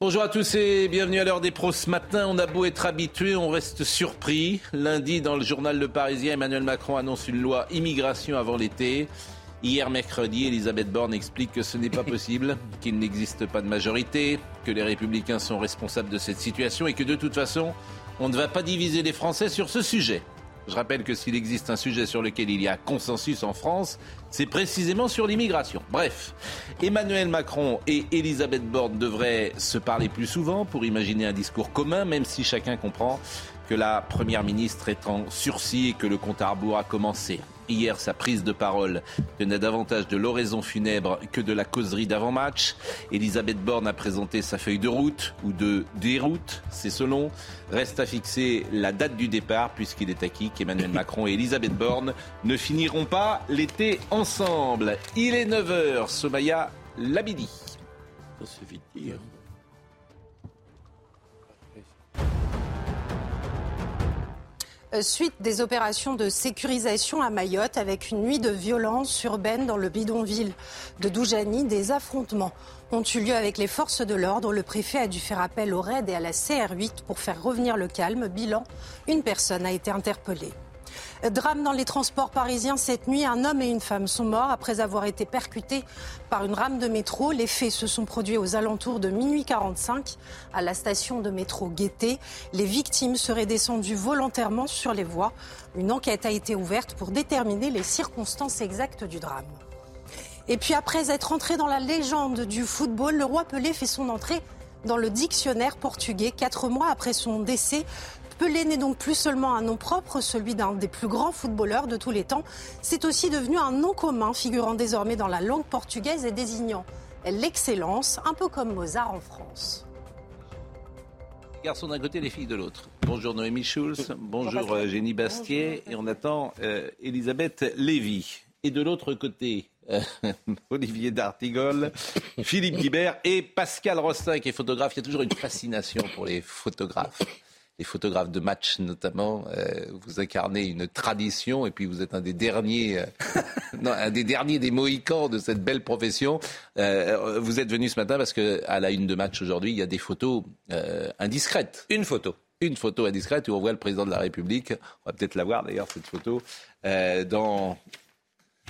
Bonjour à tous et bienvenue à l'heure des pros. Ce matin, on a beau être habitué, on reste surpris. Lundi, dans le journal Le Parisien, Emmanuel Macron annonce une loi immigration avant l'été. Hier mercredi, Elisabeth Borne explique que ce n'est pas possible, qu'il n'existe pas de majorité, que les républicains sont responsables de cette situation et que de toute façon, on ne va pas diviser les Français sur ce sujet. Je rappelle que s'il existe un sujet sur lequel il y a consensus en France, c'est précisément sur l'immigration. Bref, Emmanuel Macron et Elisabeth Borne devraient se parler plus souvent pour imaginer un discours commun, même si chacun comprend que la Première ministre est en sursis et que le compte à rebours a commencé. Hier, sa prise de parole tenait davantage de l'oraison funèbre que de la causerie d'avant-match. Elisabeth Borne a présenté sa feuille de route ou de déroute, c'est selon. Reste à fixer la date du départ puisqu'il est acquis qu'Emmanuel Macron et Elisabeth Borne ne finiront pas l'été ensemble. Il est 9h, Somaya Labidi. Ça vite dire. Suite des opérations de sécurisation à Mayotte avec une nuit de violence urbaine dans le bidonville de Doujani, des affrontements ont eu lieu avec les forces de l'ordre. Le préfet a dû faire appel au RAID et à la CR8 pour faire revenir le calme. Bilan, une personne a été interpellée. Drame dans les transports parisiens cette nuit. Un homme et une femme sont morts après avoir été percutés par une rame de métro. Les faits se sont produits aux alentours de minuit 45 à la station de métro Gaîté. Les victimes seraient descendues volontairement sur les voies. Une enquête a été ouverte pour déterminer les circonstances exactes du drame. Et puis après être entré dans la légende du football, le roi Pelé fait son entrée dans le dictionnaire portugais. Quatre mois après son décès, Pelé n'est donc plus seulement un nom propre, celui d'un des plus grands footballeurs de tous les temps. C'est aussi devenu un nom commun, figurant désormais dans la langue portugaise et désignant l'excellence, un peu comme Mozart en France. Les garçons d'un côté, les filles de l'autre. Bonjour Noémie Schulz, bonjour euh, Génie Bastier, et on attend euh, Elisabeth Lévy. Et de l'autre côté, euh, Olivier D'Artigol, Philippe Guibert et Pascal Rostin, qui est photographe. Il y a toujours une fascination pour les photographes les photographes de match notamment. Euh, vous incarnez une tradition et puis vous êtes un des derniers, euh, non, un des derniers des Mohicans de cette belle profession. Euh, vous êtes venu ce matin parce que à la une de match aujourd'hui, il y a des photos indiscrètes. Une photo. Une photo indiscrète où on voit le président de la République. On va peut-être la voir d'ailleurs cette photo dans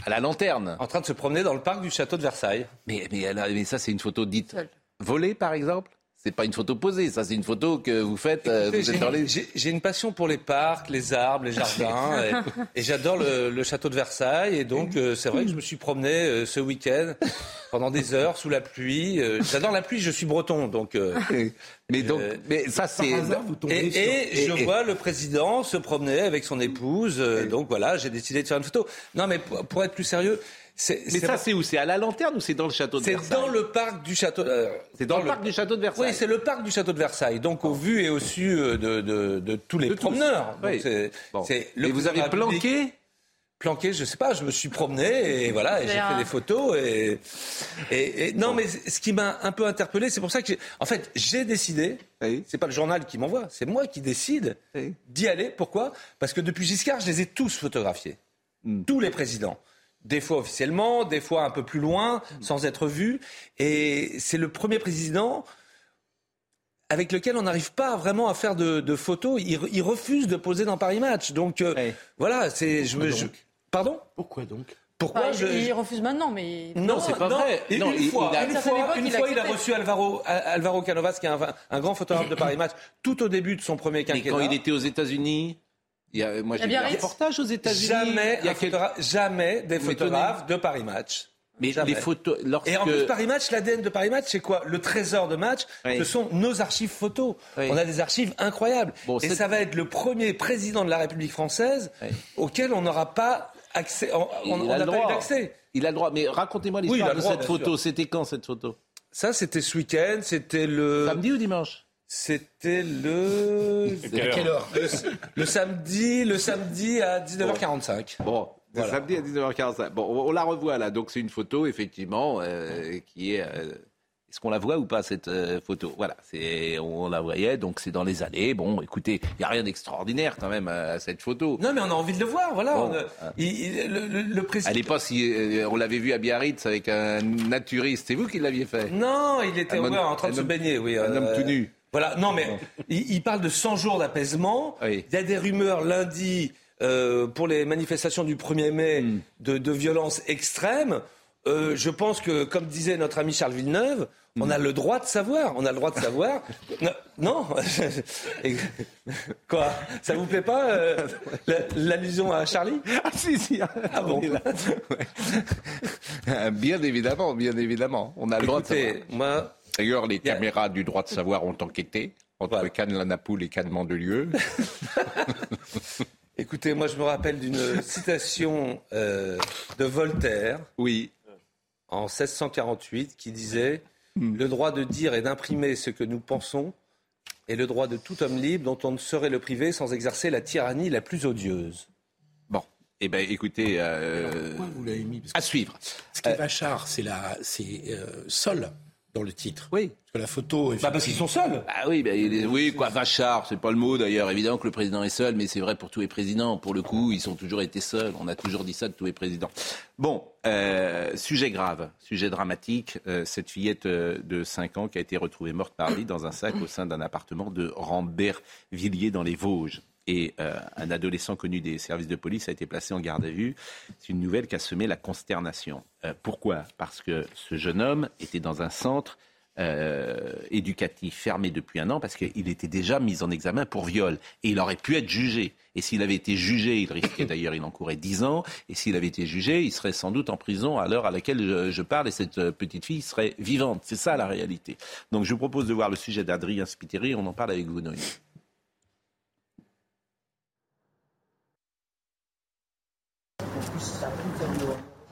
à la lanterne. En train de se promener dans le parc du château de Versailles. Mais, mais, mais ça, c'est une photo dite volée, par exemple? C'est pas une photo posée, ça c'est une photo que vous faites. Euh, j'ai une passion pour les parcs, les arbres, les jardins, et, j'adore le, château de Versailles. Et donc euh, c'est vrai que je me suis promené euh, ce week-end pendant des heures sous la pluie. j'adore la pluie, je suis breton, donc. mais donc, mais ça c'est. Et, et, je vois le président se promener avec son épouse. donc voilà, j'ai décidé de faire une photo. Non, mais pour être plus sérieux, mais ça, c'est où? C'est à la lanterne ou c'est dans le château de Versailles? C'est dans le parc du château. Euh, c'est dans, le, parc du château de Versailles. Oui, c'est le parc du château de Versailles. Donc au vu et au su euh, de, de, de tous les promeneurs. Oui. et vous avez planqué? Planqué, je sais pas, je me suis promené et voilà, j'ai fait des photos et, et, non, mais ce qui m'a un peu interpellé, c'est pour ça que, en fait, j'ai décidé. C'est pas le journal qui m'envoie, c'est moi qui décide d'y aller. Pourquoi? Parce que depuis Giscard, je les ai tous photographiés, hmm. tous les présidents des fois officiellement, des fois un peu plus loin, sans être vu. Et c'est le premier président avec lequel on n'arrive pas vraiment à faire de, photos. Il, refuse de poser dans Paris Match. Donc euh, voilà, c'est. Je me, Pardon? Pourquoi donc? Pourquoi je... Il refuse maintenant, mais non, c'est pas vrai. une, fois, il a... une, fois, une fois, il a reçu Alvaro, Alvaro Canovas, qui est un, grand photographe de Paris Match, tout au début de son premier quinquennat. Et quand il était aux États-Unis il y a, moi, j'ai vu un reportage aux États-Unis. Jamais, jamais des photographes de Paris Match. Mais les photos, lorsque... Et en plus, Paris Match, l'ADN de Paris Match, c'est quoi? Le trésor de match, ce sont nos archives photos. On a des archives incroyables. et ça va être le premier président de la République française auquel on n'aura pas accès. On n'a pas eu d'accès. Il a le droit. Mais racontez-moi l'histoire de cette photo. C'était quand cette photo? Ça, c'était ce week-end. C'était le. Samedi ou dimanche? C'était le. À quelle heure le, samedi, le samedi à 19h45. Bon, le samedi à 19h45. Bon, on la revoit là. Donc c'est une photo effectivement euh, qui est. Euh, est-ce qu'on la voit ou pas cette euh, photo? Voilà, c'est on la voyait, donc c'est dans les allées. Bon, écoutez, il n'y a rien d'extraordinaire quand même à cette photo. Non, mais on a envie de le voir, voilà. le, président. Elle pas si on l'avait vu à Biarritz avec un naturiste. C'est vous qui l'aviez fait? Non, il était en train de se baigner, oui. Un homme tout nu. Voilà, non mais il, parle de 100 jours d'apaisement. Il y a des rumeurs lundi euh, pour les manifestations du 1er mai hmm. de, de violence extrême. Euh, je pense que, comme disait notre ami Charles Villeneuve, on hmm. a le droit de savoir. On a le droit de savoir. non, Quoi? Ça vous plaît pas euh, l'allusion à Charlie? Ah si, si. Ah bon Bien évidemment, bien évidemment. On a le droit de savoir. Moi, D'ailleurs, les caméras du droit de savoir ont enquêté entre Cannes, la Napoule et Cannes Mandelieu. Écoutez, moi je me rappelle d'une citation euh, de Voltaire. Oui. En 1648, qui disait. Le droit de dire et d'imprimer ce que nous pensons est le droit de tout homme libre dont on ne saurait le priver sans exercer la tyrannie la plus odieuse. Bon. Eh bien, écoutez, euh, vous l'avez mis? À suivre. Ce qui est vachard, c'est la, c'est euh, Sol dans le titre. Oui. Parce que la photo. Bah parce qu'ils sont seuls. Ah oui, bah, oui, quoi, vachard, c'est pas le mot d'ailleurs. Évidemment que le président est seul, mais c'est vrai pour tous les présidents. Pour le coup, ils ont toujours été seuls. On a toujours dit ça de tous les présidents. Bon, euh, sujet grave, sujet dramatique. Euh, cette fillette euh, de 5 ans qui a été retrouvée morte par vie dans un sac au sein d'un appartement de Rambervilliers dans les Vosges et un adolescent connu des services de police a été placé en garde à vue. C'est une nouvelle qui a semé la consternation. pourquoi? Parce que ce jeune homme était dans un centre euh, éducatif fermé depuis un an parce qu'il était déjà mis en examen pour viol et il aurait pu être jugé. Et s'il avait été jugé, il risquait d'ailleurs, il encourait 10 ans. Et s'il avait été jugé, il serait sans doute en prison à l'heure à laquelle je, parle et cette euh, petite fille serait vivante. C'est ça la réalité. Donc je vous propose de voir le sujet d'Adrien Spiteri. On en parle avec vous, Noémie.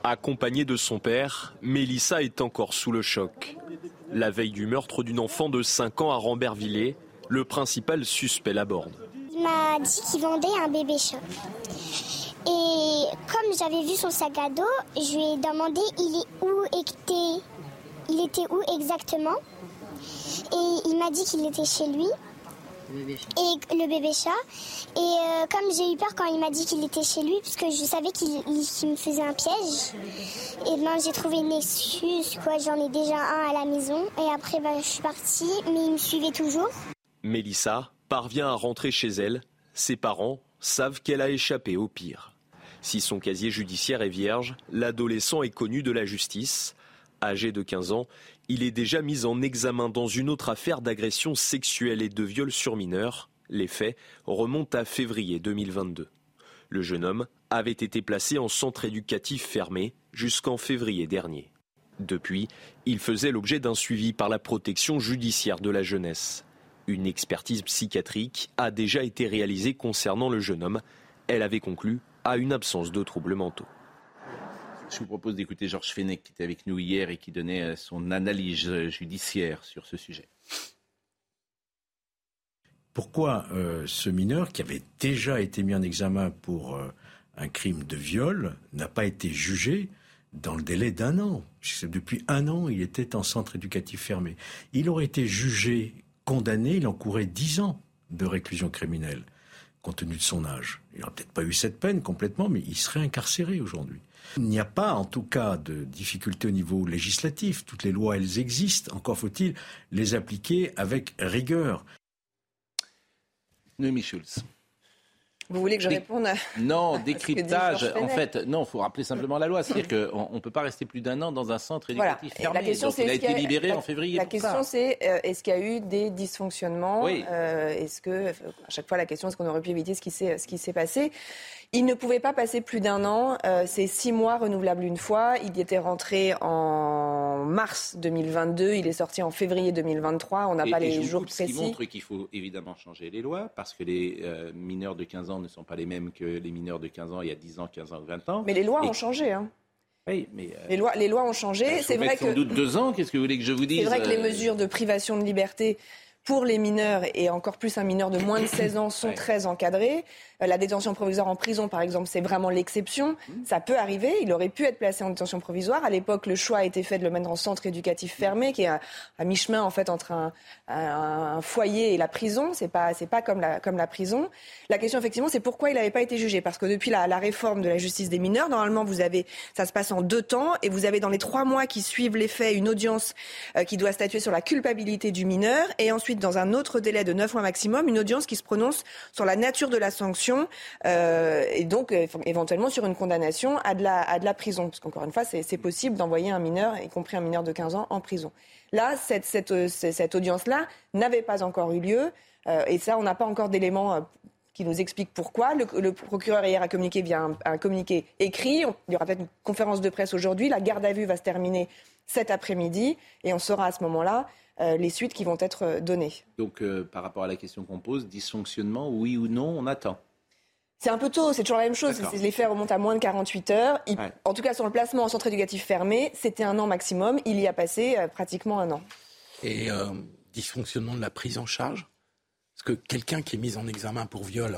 Accompagnée de son père, Mélissa est encore sous le choc. La veille du meurtre d'une enfant de 5 ans à Rambervillers, le principal suspect l'aborde. Il m'a dit qu'il vendait un bébé chat. Et comme j'avais vu son sac à dos, je lui ai demandé il est où était, il était où exactement? Et il m'a dit qu'il était chez lui. Et le bébé chat. Et euh, comme j'ai eu peur quand il m'a dit qu'il était chez lui, puisque je savais qu'il me faisait un piège, et ben j'ai trouvé une excuse, quoi. J'en ai déjà un à la maison. Et après, ben, je suis partie, mais il me suivait toujours. Mélissa parvient à rentrer chez elle. Ses parents savent qu'elle a échappé au pire. Si son casier judiciaire est vierge, l'adolescent est connu de la justice. Âgé de 15 ans, il est déjà mis en examen dans une autre affaire d'agression sexuelle et de viol sur mineurs. Les faits remontent à février 2022. Le jeune homme avait été placé en centre éducatif fermé jusqu'en février dernier. Depuis, il faisait l'objet d'un suivi par la protection judiciaire de la jeunesse. Une expertise psychiatrique a déjà été réalisée concernant le jeune homme. Elle avait conclu à une absence de troubles mentaux. Je vous propose d'écouter Georges Fenech qui était avec nous hier et qui donnait euh, son analyse euh, judiciaire sur ce sujet. Pourquoi euh, ce mineur, qui avait déjà été mis en examen pour un crime de viol, n'a pas été jugé dans le délai d'un an? Depuis un an, il était en centre éducatif fermé. Il aurait été jugé, condamné, il encourait dix ans de réclusion criminelle, compte tenu de son âge. Il n'aurait peut-être pas eu cette peine complètement, mais il serait incarcéré aujourd'hui. Il n'y a pas, en tout cas, de difficulté au niveau législatif. Toutes les lois, elles existent. Encore faut-il les appliquer avec rigueur. Noémie Schulz. Vous voulez que je réponde à... Non, décryptage. En fait, non, il faut rappeler simplement la loi. C'est-à-dire qu'on ne peut pas rester plus d'un an dans un centre éducatif fermé. La question, Donc, il a été libéré en février. La question, c'est euh, est-ce qu'il y a eu des dysfonctionnements oui. Euh, est-ce que, à chaque fois, la question, est-ce qu'on aurait pu éviter ce qui s'est passé? Il ne pouvait pas passer plus d'un an. Euh, c'est six mois renouvelables une fois. Il y était rentré en mars 2022. Il est sorti en février 2023. On n'a pas les jours précis. Ce qui montre qu'il faut évidemment changer les lois parce que les euh, mineurs de 15 ans ne sont pas les mêmes que les mineurs de 15 ans il y a 10 ans, 15 ans, 20 ans. Mais les lois ont changé. Hein. Oui, mais euh, les, lois, les lois ont changé. C'est vrai que. Sans doute deux ans, qu'est-ce que vous voulez que je vous dise C'est vrai que les mesures de privation de liberté pour les mineurs et encore plus un mineur de moins de 16 ans sont très encadrés. Euh, la détention provisoire en prison, par exemple, c'est vraiment l'exception. Mmh. Ça peut arriver. Il aurait pu être placé en détention provisoire. À l'époque, le choix a été fait de le mettre en centre éducatif fermé, qui est à, mi-chemin en fait entre un, foyer et la prison. C'est pas c'est pas comme la comme la prison. La question effectivement, c'est pourquoi il n'avait pas été jugé. Parce que depuis la, réforme de la justice des mineurs, normalement, vous avez ça se passe en deux temps et vous avez dans les trois mois qui suivent les faits une audience euh, qui doit statuer sur la culpabilité du mineur et ensuite dans un autre délai de 9 mois maximum, une audience qui se prononce sur la nature de la sanction euh, et donc euh, éventuellement sur une condamnation à de la, prison. Parce qu'encore une fois, c'est possible d'envoyer un mineur, y compris un mineur de 15 ans, en prison. Là, euh, cette audience-là n'avait pas encore eu lieu. et ça, on n'a pas encore d'éléments qui nous expliquent pourquoi. Le, procureur hier a communiqué via un, un communiqué écrit. Il y aura peut-être une conférence de presse aujourd'hui. La garde à vue va se terminer cet après-midi et on saura à ce moment-là euh, les suites qui vont être euh, données. Donc, euh, par rapport à la question qu'on pose, dysfonctionnement, oui ou non, on attend c'est un peu tôt, c'est toujours la même chose. Les faits remontent à moins de 48 heures. En tout cas, sur le placement en centre éducatif fermé, c'était un an maximum. Il y a passé pratiquement un an. Et dysfonctionnement de la prise en charge? Que quelqu'un qui est mis en examen pour viol, ne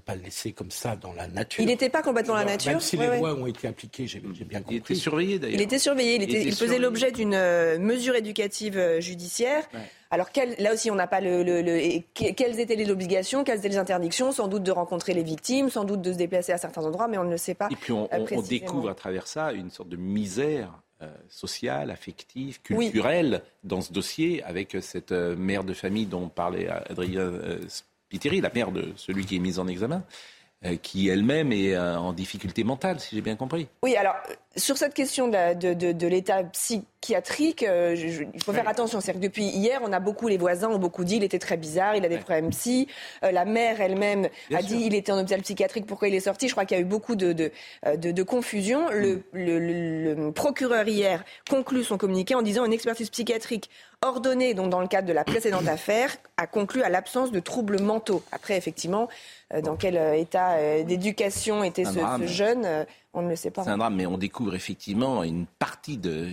peut pas le laisser comme ça dans la nature. Il n'était pas complètement dans la nature. Même si les lois ont été appliquées, j'ai bien compris. Il était surveillé d'ailleurs. Il était surveillé. Il, faisait l'objet d'une euh, mesure éducative euh, judiciaire. Alors là aussi, on n'a pas le, quelles étaient les obligations, quelles étaient les interdictions, sans doute de rencontrer les victimes, sans doute de se déplacer à certains endroits, mais on ne le sait pas. Et puis on, on découvre à travers ça une sorte de misère euh, sociale, affective, culturelle dans ce dossier, avec cette mère de famille dont parlait Adrien Thierry, la mère de celui qui est mis en examen, euh, qui elle-même est euh, en difficulté mentale, si j'ai bien compris. Oui, alors sur cette question de, l'état psychiatrique, euh, il faut faire attention. C'est que depuis hier, on a beaucoup, les voisins ont beaucoup dit, il était très bizarre, il a des problèmes psy. la mère elle-même a dit, il était en hôpital psychiatrique, pourquoi il est sorti? Je crois qu'il y a eu beaucoup de, de, confusion. Le, le, procureur hier conclut son communiqué en disant une expertise psychiatrique ordonnée, donc dans le cadre de la précédente affaire, a conclu à l'absence de troubles mentaux. Après, effectivement, euh, dans quel euh, état euh, d'éducation était ce, jeune, on ne le sait pas. C'est un drame, mais on découvre effectivement une partie de.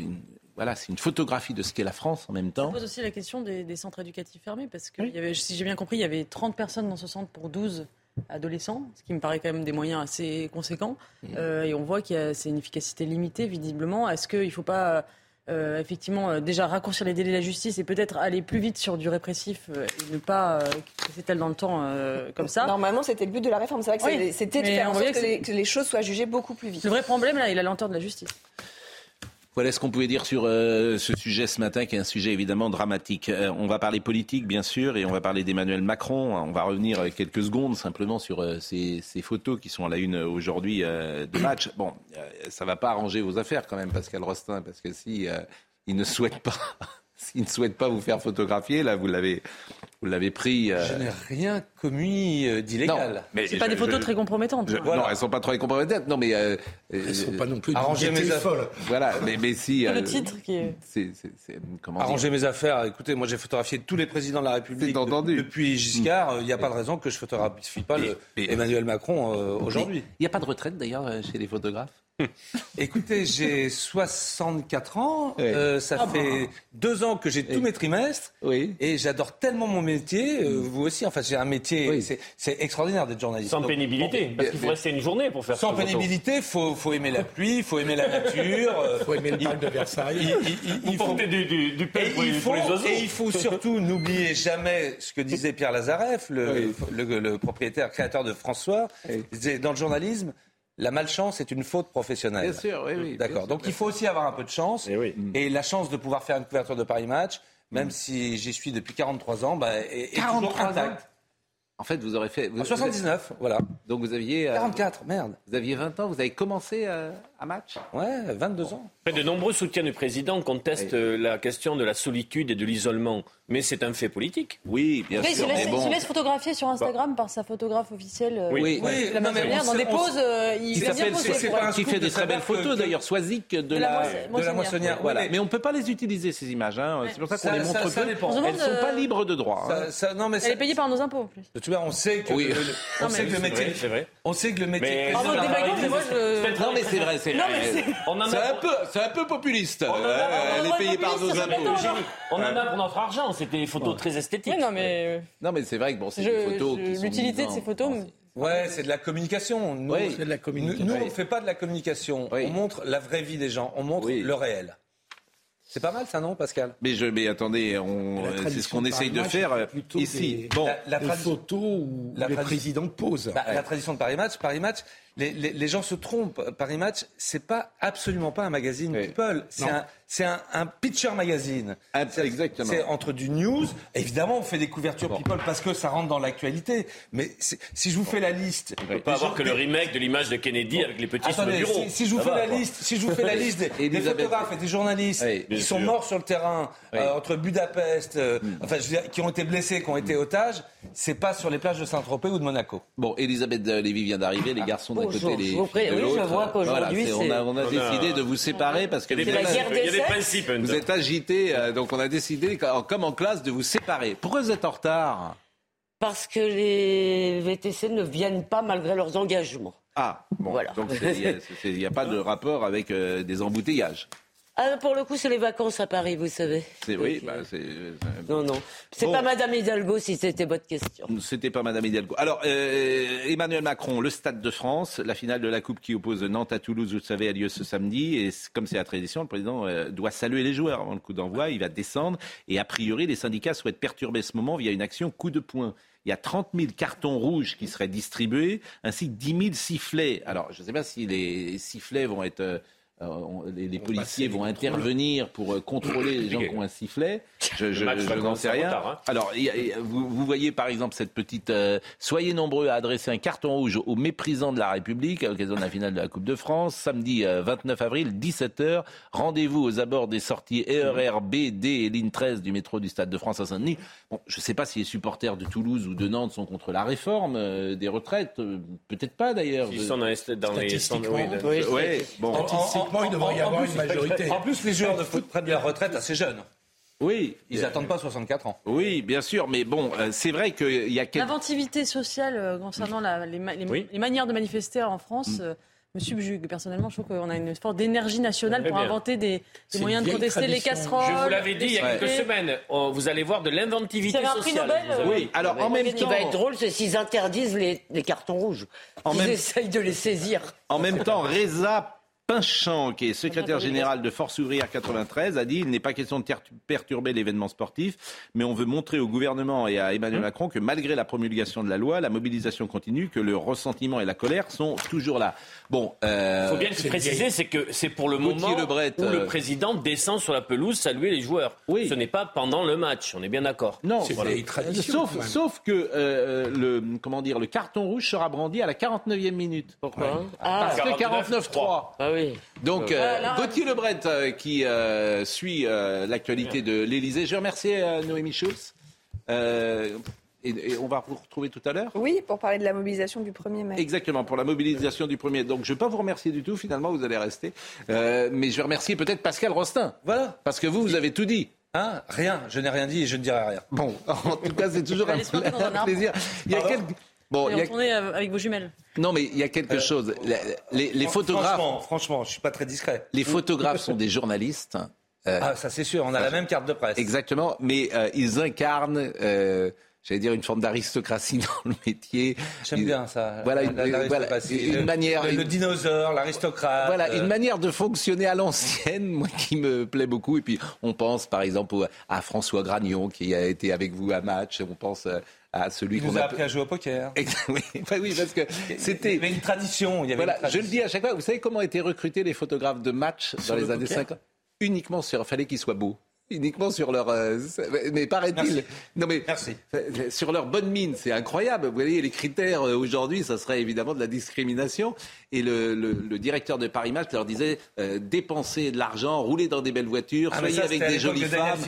Voilà, c'est une photographie de ce qu'est la France en même temps. Ça pose aussi la question des, centres éducatifs fermés, parce que y avait, si j'ai bien compris, il y avait 30 personnes dans ce centre pour 12 adolescents, ce qui me paraît quand même des moyens assez conséquents. Mmh. et on voit qu'il y a c'est une efficacité limitée, visiblement. Est-ce qu'il ne faut pas euh, effectivement euh, déjà raccourcir les délais de la justice et peut-être aller plus vite sur du répressif euh, et ne pas que s'étale dans le temps comme ça? Normalement, c'était le but de la réforme. C'est vrai que c'était de faire en sorte que, que, les, choses soient jugées beaucoup plus vite. Le vrai problème, là, est la lenteur de la justice. Voilà ce qu'on pouvait dire sur euh, ce sujet ce matin, qui est un sujet évidemment dramatique. Euh, on va parler politique, bien sûr, et on va parler d'Emmanuel Macron. On va revenir quelques secondes simplement sur euh, ces, photos qui sont à la une aujourd'hui de match. Bon, ça va pas arranger vos affaires quand même, Pascal Rostin, parce que si il ne souhaite pas s'il ne souhaite pas vous faire photographier, là, vous l'avez, vous l'avez pris. Euh, je n'ai rien commis euh, d'illégal. C'est pas des photos très compromettantes. Hein. Non, elles sont pas très compromettantes. Non, mais euh, elles sont pas non plus. Arranger mes affaires. Voilà, mais, mais si. le titre qui est. Comment arranger mes affaires. Écoutez, moi j'ai photographié tous les présidents de la République depuis Giscard. Il n'y a pas de raison que je photographie pas Emmanuel Macron aujourd'hui. Il n'y a pas de retraite d'ailleurs chez les photographes? Écoutez, j'ai 64 ans. Euh, ça ah fait deux ans que j'ai tous mes trimestres. Oui. Et j'adore tellement mon métier. Euh, vous aussi, enfin, j'ai un métier. C'est extraordinaire d'être journaliste. Sans pénibilité, parce qu'il faut rester une journée pour faire Sans pénibilité, il faut, faut, aimer la pluie, il faut aimer la nature. Il faut aimer le parc de Versailles. Il, faut porter du, du, du pour, les, oiseaux. Et il faut surtout n'oublier jamais ce que disait Pierre Lazareff, le, le propriétaire, créateur de François. Il disait, dans le journalisme, la malchance est une faute professionnelle. Bien sûr, oui, oui. D'accord. Donc il faut aussi avoir un peu de chance. Eh et, la chance de pouvoir faire une couverture de Paris Match, même mm. si j'y suis depuis 43 ans, bah, est, 43 toujours Ans. En fait, vous aurez fait. en 79, voilà. Donc vous aviez. 44, euh, merde. Vous aviez 20 ans, vous avez commencé à, à match Ouais, 22 ans. De nombreux soutiens du président contestent euh, la question de la solitude et de l'isolement. Mais c'est un fait politique. Oui, bien Après, il se sûr. laisse, mais il se bon. laisse photographier sur Instagram par sa photographe officielle. euh, Oui. Oui, Oui, La non, mais on dans des poses, euh, il vient un qui fait de des très belles photos d'ailleurs, Swazik de De la de la moissonnière. voilà. Mais on ne peut pas les utiliser ces images. Hein. C'est pour ça qu'on les montre ça peu. Elles ne sont pas libres de droit. hein. Mais Elle est payée par nos impôts en plus. tu vois, on sait que le, mais métier, vrai, c'est vrai. on sait que le métier. Mais- mais. Non mais c'est vrai, c'est Non, mais vrai. c'est- On en a C'est un peu, c'est un peu populiste. en a- Ouais, Elle est payée par nos impôts. On en a pour notre argent. C'était des photos très esthétiques. Non, mais. Non mais c'est vrai que bon, c'est je- des photos je- qui sont L'utilité de ces photos. Ouais, c'est de la communication. Nous, Oui. C'est de la nous, communication. nous, on ne fait pas de la communication. Oui. On montre la vraie vie des gens. On montre Oui. le réel. C'est pas mal, ça, non, Pascal? Mais je, mais attendez, La c'est ce tradition qu'on essaye de faire euh, ici. des- Bon, La, la Des photos où La les présidents posent. Bah, La tradition de Paris Match, Paris Match, les, les- les gens se trompent. Paris Match, c'est pas absolument pas un magazine Oui. People. C'est un, c'est un, un pitcher magazine. Ah, C'est- exactement. C'est entre du news. Évidemment, on fait des couvertures People parce que ça rentre dans l'actualité. Mais si je vous fais la liste, On peut pas avoir que le remake de l'image de Kennedy avec les petits sur le Attendez, bureau. si, si je vous Ça fais va, la quoi. liste, si je vous fais la liste des, des Elisabeth. photographes et des journalistes Oui, qui sont sûr. morts sur le terrain Oui. euh, entre Budapest, euh, enfin, je veux dire, qui ont été blessés, qui ont été otages, c'est pas sur les plages de Saint-Tropez ou de Monaco. bon, Elisabeth Lévy vient d'arriver, les garçons d'un côté, les vous de Oui, je vois qu'aujourd'hui, Voilà, c'est- on a, on décidé de vous séparer parce que vous êtes-. Il y a des principes. Vous êtes agité, euh, donc on a décidé, comme en classe, de vous séparer. Pourquoi vous êtes en retard Parce que les VTC ne viennent pas malgré leurs engagements. Ah, bon, Voilà. donc c'est- il n'y a, pas de rapport avec euh, des embouteillages. Ah, pour le coup, c'est les vacances à Paris, vous savez. C'est oui, Donc, bah, euh, c'est. Non, non. C'est Bon. pas Madame Hidalgo si c'était votre question. C'était pas Madame Hidalgo. Alors, euh, Emmanuel Macron, le Stade de France, la finale de la Coupe qui oppose Nantes à Toulouse, vous le savez, a lieu ce samedi. Et comme c'est la tradition, le président euh, doit saluer les joueurs avant le coup d'envoi. Il va descendre. Et a priori, les syndicats souhaitent perturber ce moment via une action coup de poing. Il y a 30 000 cartons rouges qui seraient distribués, ainsi que 10 000 sifflets. Alors, je ne sais pas si les sifflets vont être... euh, euh, on- les, les policiers vont intervenir pour euh, contrôler les gens qui ont un sifflet. Je, n'en sais en rien. retard, hein. Alors, il y a- il y a- vous, vous voyez par exemple cette petite. euh, soyez nombreux à adresser un carton rouge aux méprisants de la République à l'occasion de la finale de la Coupe de France, samedi euh, 29 avril, 17h. Rendez-vous aux abords des sorties ERR, B, D et ligne 13 du métro du Stade de France à Saint-Denis. Bon, je ne sais pas si les supporters de Toulouse ou de Nantes sont contre la réforme euh, des retraites. euh, Peut-être pas d'ailleurs. Ils sont dans les, dans les oui, de- Oui, Ouais, bon. Statistiquement, il devrait y avoir une majorité. En plus, les joueurs de foot prennent la retraite assez jeunes. Oui, Ils n'attendent pas 64 ans. oui, bien sûr, mais bon, euh, c'est vrai qu'il y a quelques. L'inventivité sociale euh, concernant la- les, ma- les- Oui. les manières de manifester en France Mm. euh, me subjugue. Personnellement, je trouve qu'on a une forte d'énergie nationale pour bien. inventer des, moyens de contester les casseroles. Je vous l'avais dit il y a quelques semaines. Oh, Vous allez voir de l'inventivité Vous avez un prix sociale. Nobel, euh, Oui, alors en même Ce qui temps. va être drôle, c'est s'ils interdisent les, les cartons rouges. En Ils même- essayent de les saisir. En même temps, Reza Pinchamp, qui est secrétaire général de Force ouvrière 93, a dit il n'est pas question de perturber l'événement sportif, mais on veut montrer au gouvernement et à Emmanuel Macron que malgré la promulgation de la loi, la mobilisation continue, que le ressentiment et la colère sont toujours là. Bon, euh, Il faut bien se préciser, c'est que c'est pour le Gauthier moment Lebret, où euh, le président descend sur la pelouse saluer les joueurs. Oui. Ce n'est pas pendant le match, on est bien d'accord. non, C'est voilà. sauf, sauf que euh, le comment dire le carton rouge sera brandi à la 49e minute. Pourquoi Ah, Parce que 49-3. ah oui. Donc, euh, Voilà. Gauthier Lebret, euh, qui euh, suit euh, l'actualité de l'Elysée. Je remercie euh, Noémie Schulz. Euh, et, et on va vous retrouver tout à l'heure. Oui, pour parler de la mobilisation du 1er mai. Exactement, pour la mobilisation du premier. Donc, je ne vais pas vous remercier du tout, finalement, vous allez rester. Euh, mais je vais remercier peut-être Pascal Rostin. Voilà. Parce que vous, vous avez tout dit. Hein? Rien. Je n'ai rien dit et je ne dirai rien. Bon, en tout cas, c'est toujours un, plaisir. Il y a quelques... Bon, Et a- retourner euh, avec vos jumelles. Non, mais il y a quelque chose. La- Les, photographes, Franchement, franchement, je suis pas très discret. les photographes sont des journalistes. Euh, Ah, ça c'est sûr. On a la même carte de presse. Exactement, mais euh, ils incarnent, euh, j'allais dire, une forme d'aristocratie dans le métier. J'aime bien ça. Voilà, une- voilà, manière- Le, le dinosaure, l'aristocrate. Voilà, euh, une manière de fonctionner à l'ancienne, moi, qui me plaît beaucoup. Et puis, on pense, par exemple, à François Gragnon, qui a été avec vous à match. On pense euh, à celui Il qu'on nous a appris à jouer au poker. oui, oui, parce que Il y c'était... avait une tradition. Il y avait Voilà, une je le dis à chaque fois. Vous savez comment étaient recrutés les photographes de match dans les le années poker 50 Uniquement sur... Il fallait qu'ils soient beaux. Uniquement sur leur. euh, mais paraît-il. Non mais Merci. sur leur bonne mine, c'est incroyable. Vous voyez, les critères euh, aujourd'hui, ça serait évidemment de la discrimination. Et le, le- le directeur de Paris Match leur disait euh, dépenser de l'argent, rouler dans des belles voitures, Ah, soyez ça, avec des jolies de femmes.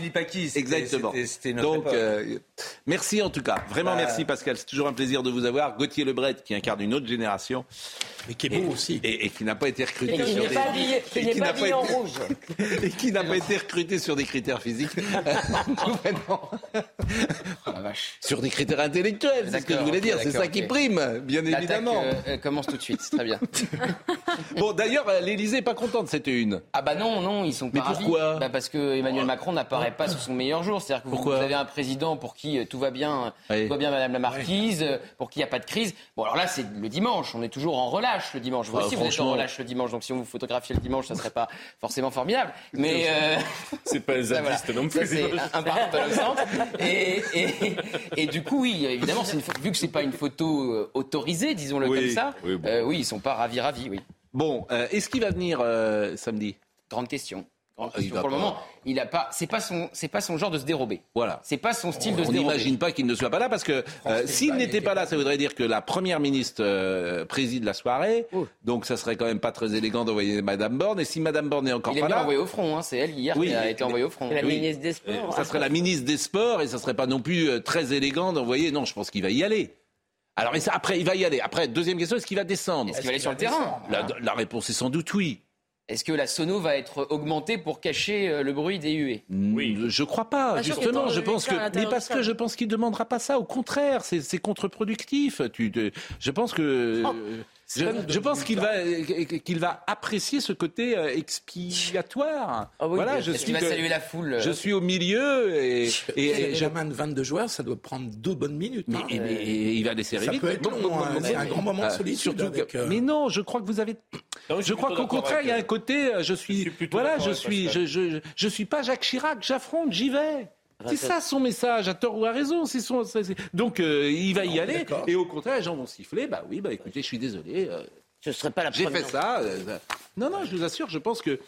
Exactement. c'était- c'était une autre Donc, euh, merci en tout cas. Vraiment Bah. merci Pascal. C'est toujours un plaisir de vous avoir. Gauthier Lebret qui incarne une autre génération. Mais qui est beau aussi. Et, et qui n'a pas été recruté Et qui sur n'est des- pas habillé, et qui n'est qui pas n'a pas habillé en rouge. et qui n'a pas été recruté sur des critères physiques. Vraiment. Sur des critères intellectuels, c'est ce que je voulais dire. C'est ça qui prime, bien évidemment. euh, euh, commence tout de suite, très bien. Bon, d'ailleurs, l'Élysée n'est pas content de cette une. Ah bah non, non, ils sont pas Mais ravis. pourquoi bah Parce que Emmanuel Macron n'apparaît pas sur son meilleur jour. C'est-à-dire que vous, avez un président pour qui euh, tout va bien, Oui. tout va bien Madame la Marquise, pour qui il n'y a pas de crise. Bon alors là c'est le dimanche, on est toujours en relâche le dimanche. Vous Ah, aussi vous êtes en relâche le dimanche, donc si on vous photographiait le dimanche, ça serait pas forcément formidable. Mais euh, C'est pas voilà. non plus. c'est un, un parti pas le centre. Et, et, et du coup, oui, évidemment, une vu que c'est pas une photo euh, autorisée, disons-le Oui. comme ça, Oui, bon. euh, oui, ils sont pas ravis, ravis, oui. Bon, euh, est-ce qu'il va venir euh, samedi? Grande question. Ah, il Pour le pas. moment, il a pas. C'est pas son. C'est pas son genre de se dérober. Voilà. C'est pas son style de On se dérober. n'imagine pas qu'il ne soit pas là parce que euh, s'il n'était était pas là, ça voudrait dire que la première ministre euh, préside la soirée. Donc ça serait quand même pas très élégant d'envoyer Madame Borne. Et si Madame Borne n'est encore Il est pas bien là, envoyé au front. Hein. C'est elle hier Oui, qui a mais- été envoyée au front. La Oui. ministre des euh, Sports. ça serait la ministre des Sports et ça serait pas non plus euh, très élégant d'envoyer. Non, je pense qu'il va y aller. Alors et ça, après, il va y aller. Après, deuxième question, est-ce qu'il va descendre? Est-ce qu'il va aller sur le terrain? la, la réponse est sans doute oui. Est-ce que la sono va être augmentée pour cacher euh, le bruit des huées? Oui. Je crois pas, Pas sûr justement. Je pense que, mais parce que je pense qu'il demandera pas ça. Au contraire, c'est contre-productif. Tu, te- je pense que, euh, je, je pense qu'il va, qu'il va apprécier ce côté euh, expiatoire. Ah oui, voilà, je Est-ce suis, qu'il va saluer la foule euh, je suis au milieu et, et, Et je- jamais de 22 joueurs, ça doit prendre deux bonnes minutes. mais, hein. mais- mais il va laisser Ça vite. peut être long, hein. C'est un grand moment de Ah, solitude surtout avec, euh, Mais non, je crois que vous avez. Non, Je crois qu'au contraire, il y a un côté, je suis, voilà, je suis, je, Pascal. je, je suis pas Jacques Chirac, j'affronte, j'y vais. C'est ça son message, à tort ou à raison. C'est son, c'est- c'est- Donc euh, il va y aller, d'accord. et au contraire, les gens vont siffler. Bah oui, bah écoutez, je suis désolé, euh, Ce serait pas la j'ai première. fait ça. euh, non, non, je vous assure, je pense que.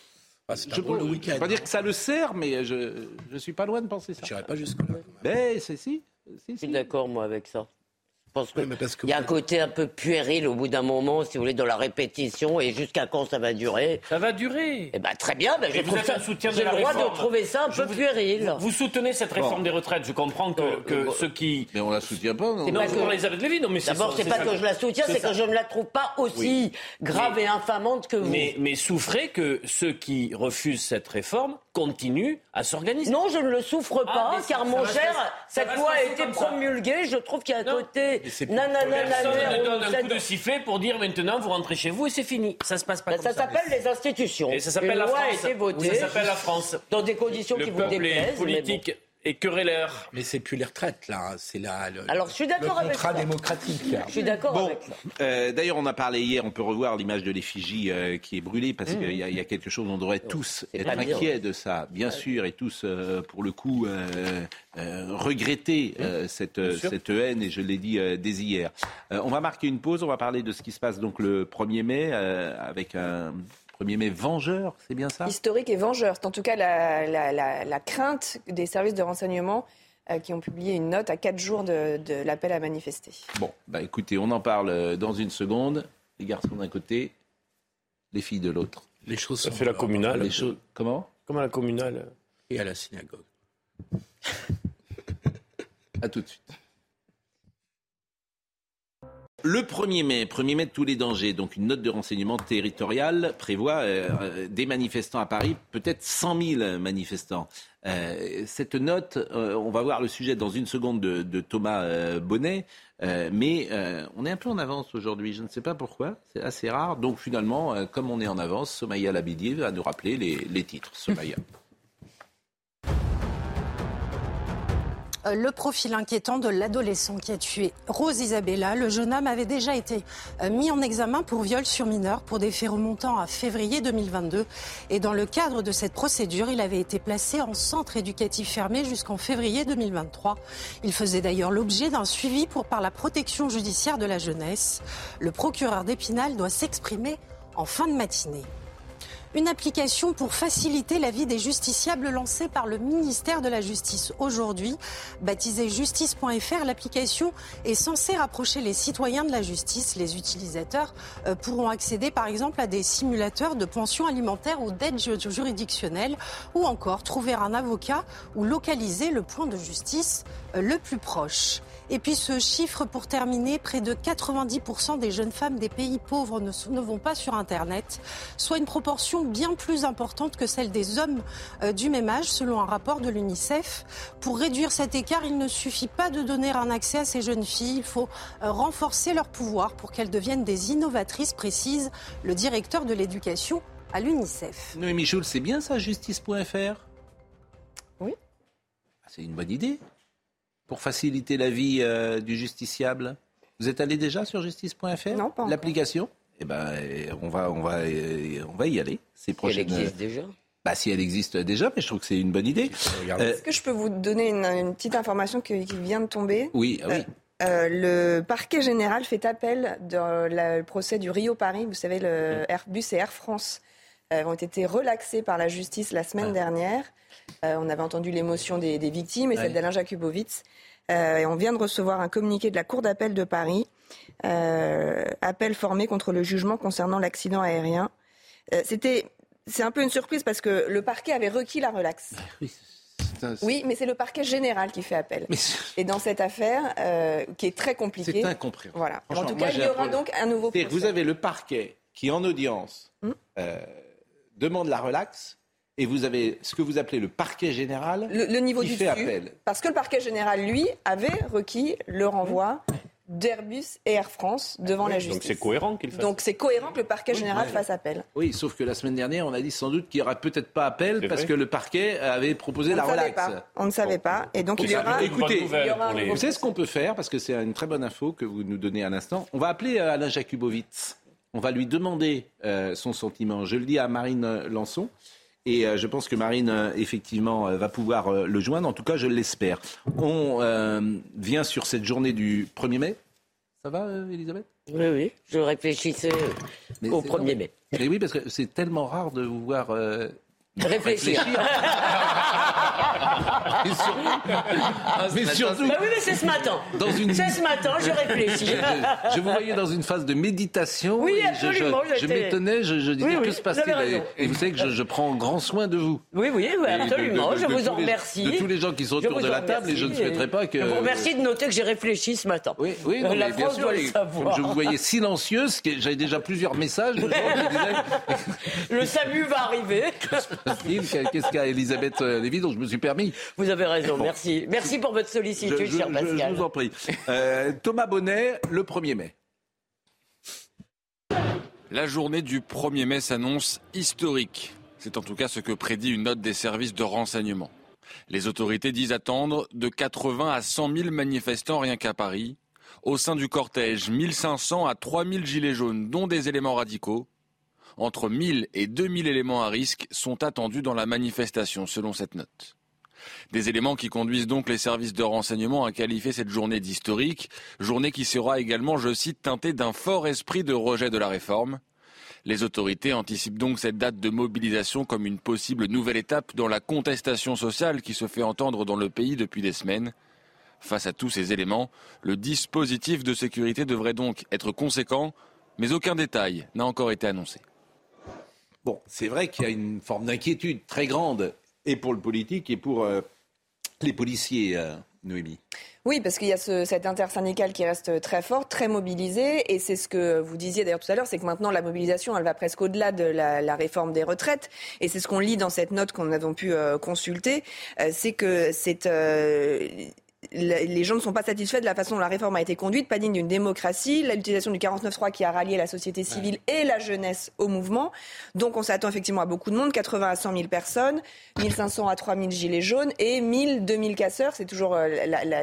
Ah, Je ne week-end. vais pas dire que ça le sert, mais je, je suis pas loin de penser ça. Je n'irai pas jusque-là. Mais c'est si. si, Je suis d'accord, moi, avec ça. Je pense que Oui, mais parce que il y a un côté un peu puéril au bout d'un moment, si vous voulez, dans la répétition, et jusqu'à quand ça va durer? Ça va durer. Eh ben, très bien, ben, je Et vous êtes ça, un soutien de j'ai la le droit réforme. de trouver ça un peu puéril. Vous soutenez cette réforme des retraites. Je comprends que, que ceux qui. Mais on la soutient pas. non C'est Non, que- Lévy. Non, mais c'est D'abord, c'est pas ça- que je la soutiens, c'est que je ne la trouve pas aussi grave et infamante que vous. Mais souffrez que ceux qui refusent cette réforme continuent à s'organiser. Non, je ne le souffre Ah, pas, car ça mon cher, cette loi a été promulguée. Je trouve qu'il y a un Non. côté nanana, Personne ne nanana, donne un coup de sifflet pour dire maintenant vous rentrez chez vous et c'est fini. Ça se passe pas Ben, comme ça ça. s'appelle les institutions. Et ça s'appelle la loi France. a été votée Ça s'appelle la France. dans des conditions Le qui vous déplaisent. est mais bon. Et querelleur. Mais c'est plus les retraites, là. hein. C'est là, le, Alors, je suis d'accord le avec contrat ça. démocratique. Je suis d'accord Bon, avec ça. euh, d'ailleurs, on a parlé hier, on peut revoir l'image de l'effigie euh, qui est brûlée parce qu'il y, a- il y a quelque chose, on devrait tous être inquiets de ça, bien sûr, et tous, euh, pour le coup, euh, euh, regretter euh, cette, cette haine, et je l'ai dit euh, dès hier. Euh, on va marquer une pause, on va parler de ce qui se passe donc le 1er mai euh, avec un 1er mai vengeur, c'est bien ça? Historique et vengeur. C'est en tout cas la, la- la- la crainte des services de renseignement euh, qui ont publié une note à quatre jours de, de l'appel à manifester. Bon, bah écoutez, on en parle euh, dans une seconde. Les garçons d'un côté, les filles de l'autre. Les choses Ça sont fait la communale. Les choses, comment? Comme à la communale. Et à la synagogue. À tout de suite. Le 1er mai, 1er mai de tous les dangers, donc une note de renseignement territorial prévoit euh, euh, des manifestants à Paris, peut-être 100 000 manifestants. Euh, cette note, on va voir le sujet dans une seconde de, Thomas Bonnet, mais on est un peu en avance aujourd'hui, je ne sais pas pourquoi, c'est assez rare. Donc finalement, comme on est en avance, Somaya Labidi va nous rappeler les, les titres. Somaya. le profil inquiétant de l'adolescent qui a tué Rose Isabella. Le jeune homme avait déjà été euh, mis en examen pour viol sur mineur pour des faits remontant à février 2022. Et dans le cadre de cette procédure, il avait été placé en centre éducatif fermé jusqu'en février 2023. Il faisait d'ailleurs l'objet d'un suivi pour par la protection judiciaire de la jeunesse. Le procureur d'Épinal doit s'exprimer en fin de matinée. Une application pour faciliter la vie des justiciables lancée par le ministère de la Justice aujourd'hui. Baptisée justice.fr, l'application est censée rapprocher les citoyens de la justice. Les utilisateurs euh, pourront accéder par exemple à des simulateurs de pensions alimentaires ou d'aide juridictionnelle ou encore trouver un avocat ou localiser le point de justice euh, le plus proche. Et puis ce chiffre pour terminer, près de 90% des jeunes femmes des pays pauvres ne, ne, vont pas sur Internet, soit une proportion bien plus importante que celle des hommes euh, du même âge, selon un rapport de l'UNICEF. Pour réduire cet écart, il ne suffit pas de donner un accès à ces jeunes filles, il faut euh, renforcer leur pouvoir pour qu'elles deviennent des innovatrices, précise le directeur de l'éducation à l'UNICEF. Noémie Schulz, c'est bien ça, justice.fr Oui. Ah, c'est une bonne idée pour faciliter la vie euh, du justiciable Vous êtes allé déjà sur justice.fr Non, pas L'application? Eh ben, on va, on va, on va y aller. Ces prochaines... Elle existe déjà bah, si elle existe déjà, mais je trouve que c'est une bonne idée. Euh, Est-ce que je peux vous donner une, une petite information qui, qui, vient de tomber? Oui, oui. Euh, le parquet général fait appel dans le procès du Rio Paris. Vous savez, le Airbus et Air France euh, ont été relaxés par la justice la semaine dernière. Euh, on avait entendu l'émotion des, des, victimes et celle d'Alain Jakubowicz. Euh, et on vient de recevoir un communiqué de la Cour d'appel de Paris, appel formé contre le jugement concernant l'accident aérien. C'était, c'est un peu une surprise parce que le parquet avait requis la relaxe. Oui, mais c'est le parquet général qui fait appel. Mais... Et dans cette affaire, euh, qui est très compliquée. C'est incompréhensible. Voilà. En tout cas, il y aura donc un nouveau procès. Vous avez le parquet qui, en audience, Hmm. hum? euh, demande la relaxe. Et vous avez ce que vous appelez le parquet général le, le niveau qui du fait dessus, appel. Parce que le parquet général, lui, avait requis le renvoi d'Airbus et Air France devant Oui, la donc justice. c'est cohérent qu'il fasse. Donc c'est cohérent que le parquet Oui, général ouais. fasse appel. Oui, sauf que la semaine dernière, on a dit sans doute qu'il n'y aura peut-être pas appel parce que le parquet avait proposé On la ne savait relaxe. pas. On ne savait pas. Et donc il y aura. Écoutez, il y aura un nouveau vous savez ce qu'on peut faire parce que c'est une très bonne info que vous nous donnez à l'instant. On va appeler euh, Alain Jakubowicz. On va lui demander euh, son sentiment. Je le dis à Marine Lançon. Et euh, je pense que Marine, euh, effectivement, va pouvoir le joindre. En tout cas, je l'espère. On vient sur cette journée du 1er mai. Ça va, Elisabeth? Oui, oui, je réfléchissais Mais au c'est 1er normal. mai. Mais oui, parce que c'est tellement rare de vous voir Réfléchir. Et surtout- mais surtout, Bah oui, mais c'est ce matin. Dans une- C'est ce matin, je réfléchis. je, je vous voyais dans une phase de méditation. Oui, je- absolument, Je, je m'étonnais, je, je disais Oui, oui, que se passe-t-il et, et vous savez que je, je prends grand soin de vous. Oui, oui, oui, Et de- absolument. de- de- je vous en les- remercie. De tous les gens qui sont autour de la table et je ne souhaiterais pas que. Je vous remercie de noter que j'ai réfléchi ce matin. Oui, oui, non, la mais bien France sûr, doit et le savoir. comme je vous voyais silencieuse, j'avais déjà plusieurs messages de gens qui disaient Le salut va arriver. Qu'est-ce Qu'est-ce qu'a Elisabeth euh, Lévy Donc je me suis permis. Vous avez raison, merci. Merci pour votre sollicitude, Je, je- cher je- Pascal. je vous en prie. Euh, Thomas Bonnet, le 1er mai. La journée du 1er mai s'annonce historique. C'est en tout cas ce que prédit une note des services de renseignement. Les autorités disent attendre de 80 à 100 000 manifestants rien qu'à Paris. Au sein du cortège, 1500 à 3000 gilets jaunes, dont des éléments radicaux. Entre 1000 et 2000 éléments à risque sont attendus dans la manifestation, selon cette note. Des éléments qui conduisent donc les services de renseignement à qualifier cette journée d'historique, journée qui sera également, je cite, teintée d'un fort esprit de rejet de la réforme. Les autorités anticipent donc cette date de mobilisation comme une possible nouvelle étape dans la contestation sociale qui se fait entendre dans le pays depuis des semaines. Face à tous ces éléments, le dispositif de sécurité devrait donc être conséquent, mais aucun détail n'a encore été annoncé. Bon, c'est vrai qu'il y a une forme d'inquiétude très grande, et pour le politique, et pour euh, les policiers, euh, Noémie. Oui, parce qu'il y a ce, cette intersyndicale qui reste très forte, très mobilisée, et c'est ce que vous disiez d'ailleurs tout à l'heure, c'est que maintenant la mobilisation, elle va presque au-delà de la, réforme des retraites, et c'est ce qu'on lit dans cette note qu'on avons pu euh, consulter, c'est que c'est les gens ne sont pas satisfaits de la façon dont la réforme a été conduite, pas digne d'une démocratie, l'utilisation du 49.3 qui a rallié la société civile et la jeunesse au mouvement. Donc on s'attend effectivement à beaucoup de monde, 80 à 100 000 personnes, 1500 à 3000 gilets jaunes et 1000, 2000 casseurs. C'est toujours euh,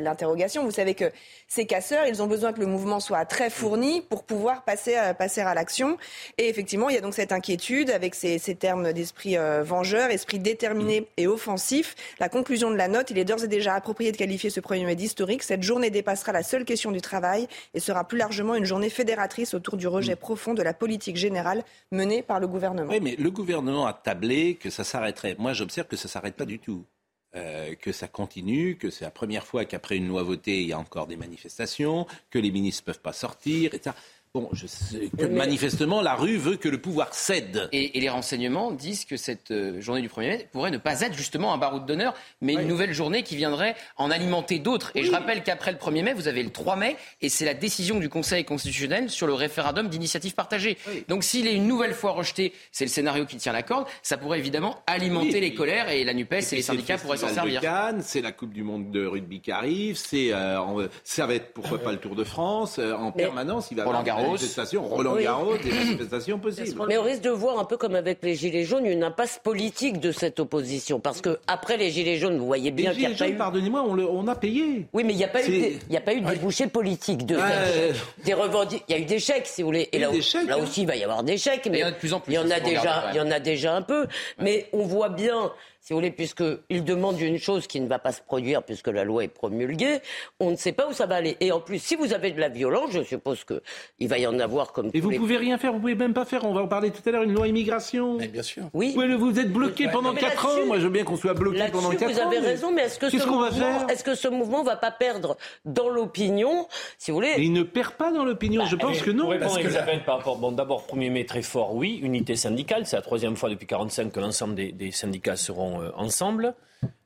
l'interrogation. Vous savez que ces casseurs, ils ont besoin que le mouvement soit très fourni pour pouvoir passer à, passer à l'action. Et effectivement, il y a donc cette inquiétude avec ces, ces termes d'esprit euh, vengeur, esprit déterminé et offensif. La conclusion de la note, il est d'ores et déjà approprié de qualifier ce Premier ministre historique. Cette journée dépassera la seule question du travail et sera plus largement une journée fédératrice autour du rejet profond de la politique générale menée par le gouvernement. Oui, mais le gouvernement a tablé que ça s'arrêterait. Moi, j'observe que ça ne s'arrête pas du tout. Euh, que ça continue, que c'est la première fois qu'après une loi votée, il y a encore des manifestations, que les ministres ne peuvent pas sortir, etc. Bon, je sais que manifestement, la rue veut que le pouvoir cède. Et, les renseignements disent que cette euh, journée du 1er mai pourrait ne pas être justement un baroud d'honneur, mais une nouvelle journée qui viendrait en alimenter d'autres. Et je rappelle qu'après le 1er mai, vous avez le 3 mai, et c'est la décision du Conseil constitutionnel sur le référendum d'initiative partagée. Donc s'il est une nouvelle fois rejeté, c'est le scénario qui tient la corde, ça pourrait évidemment alimenter les colères, et la NUPES et, les syndicats pourraient s'en servir. C'est la Coupe du Monde de rugby qui arrive, c'est, euh, ça va être pourquoi pas le Tour de France, euh, en permanence, il va Roland Garros manifestations, Roland Garros, des manifestations possibles. Mais on risque de voir un peu comme avec les Gilets jaunes une impasse politique de cette opposition. Parce que après les Gilets jaunes, vous voyez bien qu'il n'y a pas eu... pardonnez-moi, on, on, a payé. Oui, mais il n'y a pas eu, il a pas eu de débouchés politiques de des revendications. Il y a eu des chèques, si vous voulez. Et là, là hein. aussi, il va y avoir des chèques. Mais il y en a de plus en plus. Il y en a déjà, il y en a déjà un peu. Mais on voit bien si vous voulez, puisqu'il demande une chose qui ne va pas se produire puisque la loi est promulguée, on ne sait pas où ça va aller. Et en plus, si vous avez de la violence, je suppose qu'il va y en avoir comme. Et vous ne pouvez rien faire, vous pouvez même pas faire. On va en parler tout à l'heure, une loi immigration. Mais bien sûr. Oui. Vous, êtes bloqué pendant 4 ans. Moi, je veux bien qu'on soit bloqué pendant 4 ans. Vous avez raison, mais est-ce que, ce mouvement, est que ce mouvement va pas perdre dans l'opinion, si vous voulez? Il ne perd pas dans l'opinion. je bah, pense que non. Pour répondre Elisabeth par rapport, bon, d'abord, 1er mai très fort, oui, unité syndicale. C'est la troisième fois depuis 45 que l'ensemble des, des syndicats seront euh, ensemble.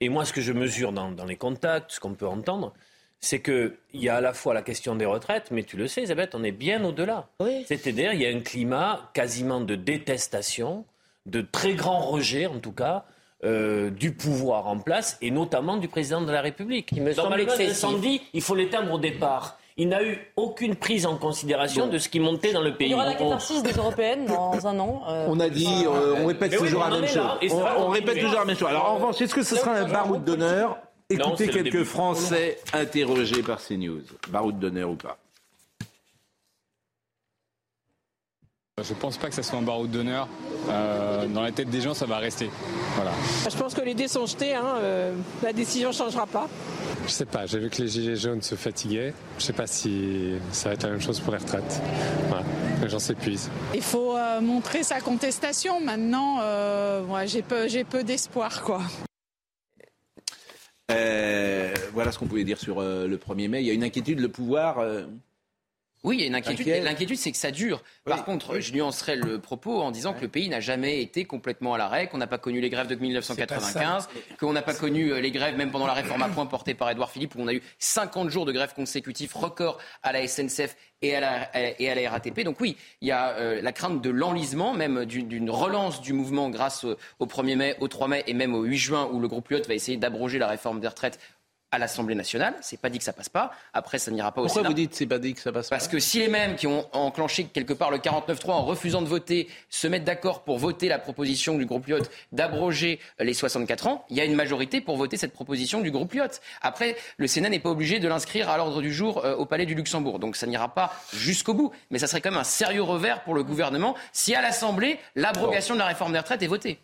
Et moi, ce que je mesure dans, les contacts, ce qu'on peut entendre, c'est qu'il y a à la fois la question des retraites, mais tu le sais, Elisabeth, on est bien au-delà. C'est-à-dire, il y a un climat quasiment de détestation, de très grand rejet, en tout cas, euh, du pouvoir en place, et notamment du président de la République. Il me Dans semble incendie, il faut l'éteindre au départ il n'a eu aucune prise en considération de ce qui montait dans le pays. Il y aura la catharsis des européennes dans un an. Euh. On a dit, euh, on répète toujours la même chose. On, répète toujours la même chose. Alors en revanche, est-ce que ce sera un baroud d'honneur? Écoutez quelques Français interrogés par CNews. Baroud d'honneur ou pas? Je ne pense pas que ça soit un baroud d'honneur. Euh, dans la tête des gens, ça va rester. Voilà. Je pense que les dés sont jetés. Hein, la décision ne changera pas. Je sais pas, j'ai vu que les gilets jaunes se fatiguaient. Je sais pas si ça va être la même chose pour les retraites. Voilà. Les gens s'épuisent. Il faut euh, montrer sa contestation. Maintenant, euh, j'ai peu, peu d'espoir, quoi. Euh, voilà ce qu'on pouvait dire sur le 1er mai. Il y a une inquiétude, le pouvoir oui, il y a une inquiétude. L'inquiétude, c'est que ça dure. Par contre, je nuancerai le propos en disant que le pays n'a jamais été complètement à l'arrêt, qu'on n'a pas connu les grèves de 1995, qu'on n'a pas connu euh, les grèves même pendant la réforme à point portée par Édouard Philippe, où on a eu 50 jours de grève consécutifs, record à la SNCF et à la, et à la RATP. Donc oui, il y a euh, la crainte de l'enlisement, même d'une relance du mouvement grâce au, 1er mai, au 3 mai et même au 8 juin, où le groupe Lyot va essayer d'abroger la réforme des retraites à l'Assemblée nationale. C'est pas dit que ça passe pas. Après, ça n'ira pas au Sénat. Pourquoi vous dites c'est pas dit que ça passe pas Parce que si les mêmes qui ont enclenché quelque part le 49-3 en refusant de voter se mettent d'accord pour voter la proposition du groupe Lyot d'abroger les 64 ans, il y a une majorité pour voter cette proposition du groupe Lyot. Après, le Sénat n'est pas obligé de l'inscrire à l'ordre du jour euh, au Palais du Luxembourg. Donc ça n'ira pas jusqu'au bout. Mais ça serait quand même un sérieux revers pour le gouvernement si à l'Assemblée, l'abrogation de la réforme des retraites est votée.